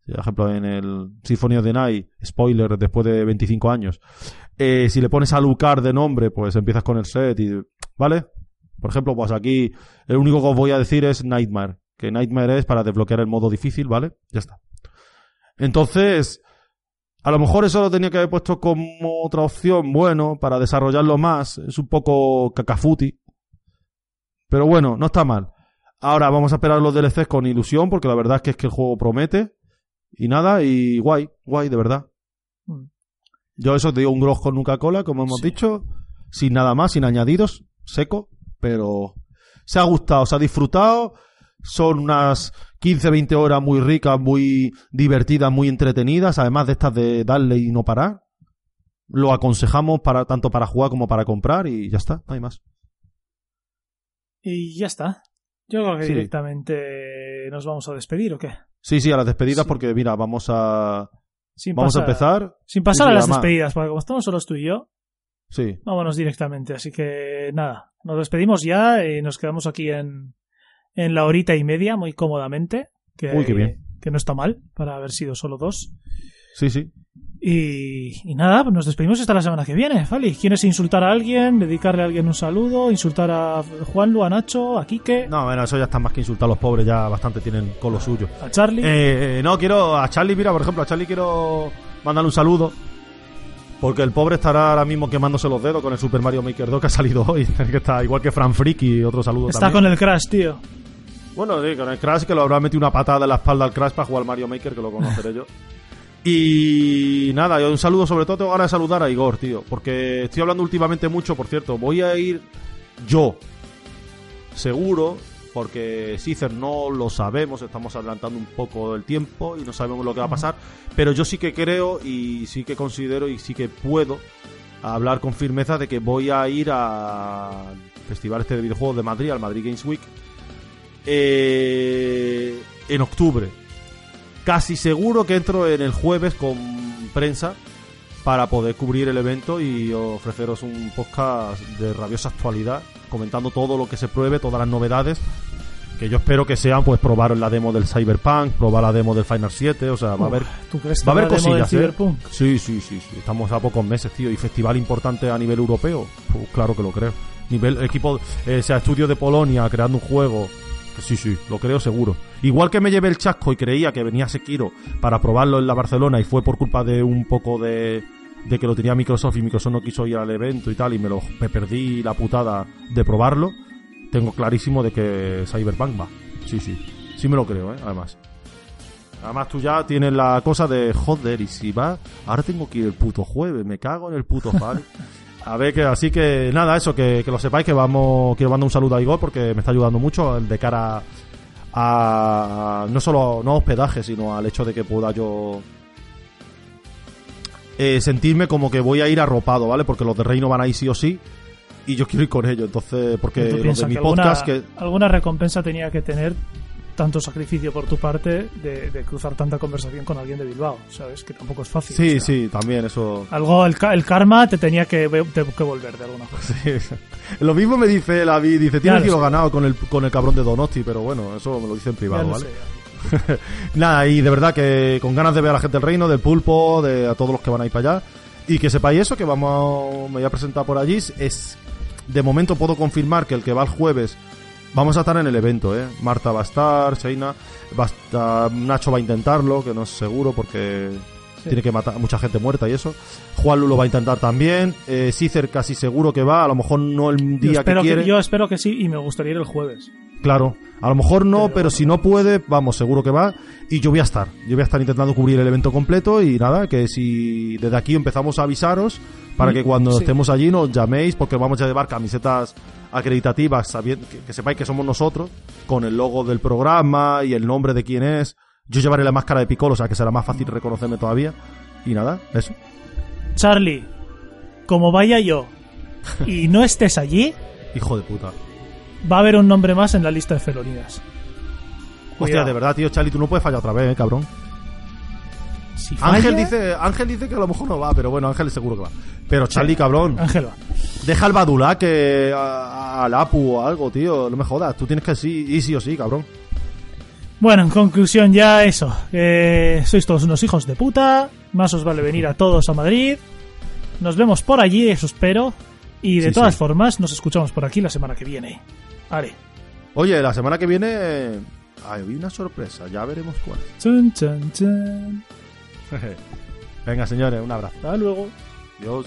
Por ejemplo, en el Symphony of the Night, spoiler, después de 25 años. eh, si le pones a Lucar de nombre, pues empiezas con el set y... ¿Vale? Por ejemplo, pues aquí el único que os voy a decir es Nightmare. Que Nightmare es para desbloquear el modo difícil, ¿vale? Ya está. Entonces, a lo mejor eso lo tenía que haber puesto como otra opción, bueno, para desarrollarlo más. Es un poco cacafuti. Pero bueno, no está mal. Ahora vamos a esperar los DLCs con ilusión, porque la verdad es que es que el juego promete. Y nada, y guay, guay, de verdad. Mm. Yo eso te digo un grog con Coca-Cola, como hemos Sí. dicho, sin nada más, sin añadidos, seco, pero se ha gustado, se ha disfrutado. Son unas 15, 20 horas muy ricas, muy divertidas, muy entretenidas, además de estas de darle y no parar. Lo aconsejamos para tanto para jugar como para comprar y ya está, no hay más. Y ya está. Yo creo que Sí. directamente nos vamos a despedir, ¿o qué? Sí, sí, a las despedidas Sí. porque mira, vamos a Sin vamos a empezar. Sin pasar a las despedidas, porque como estamos solos tú y yo, Sí. vámonos directamente. Así que nada, nos despedimos ya y nos quedamos aquí en, en la horita y media, muy cómodamente. Que, Uy, qué bien. Que no está mal para haber sido solo dos. Sí, sí. Y, y nada, pues nos despedimos hasta la semana que viene, Fali. ¿Quieres insultar a alguien, dedicarle a alguien un saludo, insultar a Juanlu, a Nacho, a Quique, No, bueno, eso ya está más que insultar a los pobres, ya bastante tienen con lo suyo. a Charlie? Eh, eh, no, quiero a Charlie, mira, por ejemplo, a Charlie quiero mandarle un saludo. Porque el pobre estará ahora mismo quemándose los dedos con el Super Mario Maker 2 que ha salido hoy. que está igual que Fran Freak y otro saludo Está también. con el Crash, tío. Bueno, con el Crash que lo habrá metido una patada en la espalda al Crash para jugar al Mario Maker, que lo conoceré yo. Y nada, un saludo, sobre todo tengo ganas de saludar a Igor, tío. Porque estoy hablando últimamente mucho, por cierto. Voy a ir yo, seguro, porque Cicer no lo sabemos, estamos adelantando un poco el tiempo y no sabemos lo que va a pasar. Pero yo sí que creo y sí que considero y sí que puedo hablar con firmeza de que voy a ir al Festival este de videojuegos de Madrid, al Madrid Games Week, eh, en octubre. Casi seguro que entro en el jueves con prensa para poder cubrir el evento y ofreceros un podcast de rabiosa actualidad, comentando todo lo que se pruebe, todas las novedades, que yo espero que sean, pues probar la demo del Cyberpunk, probar la demo del Final 7, o sea, va a haber ¿Tú crees Va a haber cosillas, ¿eh? Sí, sí, sí, sí. Estamos a pocos meses, tío. Y festival importante a nivel europeo. Pues claro que lo creo. Nivel equipo, eh, sea estudio de Polonia creando un juego. Sí, sí, lo creo seguro. Igual que me llevé el chasco y creía que venía Sekiro para probarlo en la Barcelona y fue por culpa de un poco de, de que lo tenía Microsoft y Microsoft no quiso ir al evento y tal y me lo me perdí la putada de probarlo. Tengo clarísimo de que Cyberpunk va. Sí, sí. Sí me lo creo, eh, además. Además tú ya tienes la cosa de joder y si va, ahora tengo que ir el puto jueves, me cago en el puto fan. A ver que así que nada, eso que, que lo sepáis que vamos quiero mandar un saludo a Igor porque me está ayudando mucho de cara a no solo no a hospedaje, sino al hecho de que pueda yo eh, sentirme como que voy a ir arropado, ¿vale? Porque los de Reino van ahí sí o sí y yo quiero ir con ellos, entonces porque ¿Tú los de mi que alguna, podcast que alguna recompensa tenía que tener tanto sacrificio por tu parte de, de cruzar tanta conversación con alguien de Bilbao? ¿Sabes? Que tampoco es fácil. sí, o sea, sí, también eso Algo, el, el karma te tenía que, te- que volver de alguna forma. Sí. Lo mismo me dice la Vi, dice, tienes que lo ganado con el, con el cabrón de Donosti, pero bueno, eso me lo dice en privado, ¿vale? sé. Nada, y de verdad que con ganas de ver a la gente del reino, del pulpo, de a todos los que van a ir para allá. Y que sepáis eso, que vamos, me voy a presentar por allí. Es, de momento puedo confirmar que el que va el jueves, vamos a estar en el evento, ¿eh? Marta va a estar, Sheina, va a estar, Nacho va a intentarlo, que no es seguro porque Sí. tiene que matar a mucha gente muerta y eso. Juan lo va a intentar también. Eh, Cicer casi seguro que va, a lo mejor no el día que espero, quiere. que, yo espero que sí y me gustaría ir el jueves. Claro, a lo mejor no, Pero- pero, si no puede, vamos, seguro que va. Y yo voy a estar. Yo voy a estar intentando cubrir el evento completo y nada, que si desde aquí empezamos a avisaros para Mm, que cuando sí. estemos allí nos llaméis porque vamos a llevar camisetas acreditativas, sabiendo, que, que sepáis que somos nosotros, con el logo del programa y el nombre de quién es. Yo llevaré la máscara de Piccolo, o sea que será más fácil reconocerme todavía. Y nada, eso. Charlie, como vaya yo y no estés allí, Hijo de puta. va a haber un nombre más en la lista de felonidas. Hostia, de verdad, tío, Charlie, tú no puedes fallar otra vez, eh, cabrón. Si Ángel dice, Ángel dice que a lo mejor no va, pero bueno, Ángel seguro que va. Pero Charlie, cabrón, Ángel va. deja al Badula que a- al Apu o algo, tío, no me jodas. Tú tienes que sí, y sí o sí, cabrón. Bueno, en conclusión ya eso. Eh, sois todos unos hijos de puta. Más os vale venir a todos a Madrid. Nos vemos por allí, eso espero. Y de Sí, todas sí. formas, nos escuchamos por aquí la semana que viene. Vale. Oye, la semana que viene eh, hay una sorpresa, ya veremos cuál. Chun, chun, chun. Venga, señores, un abrazo. Hasta luego. Adiós.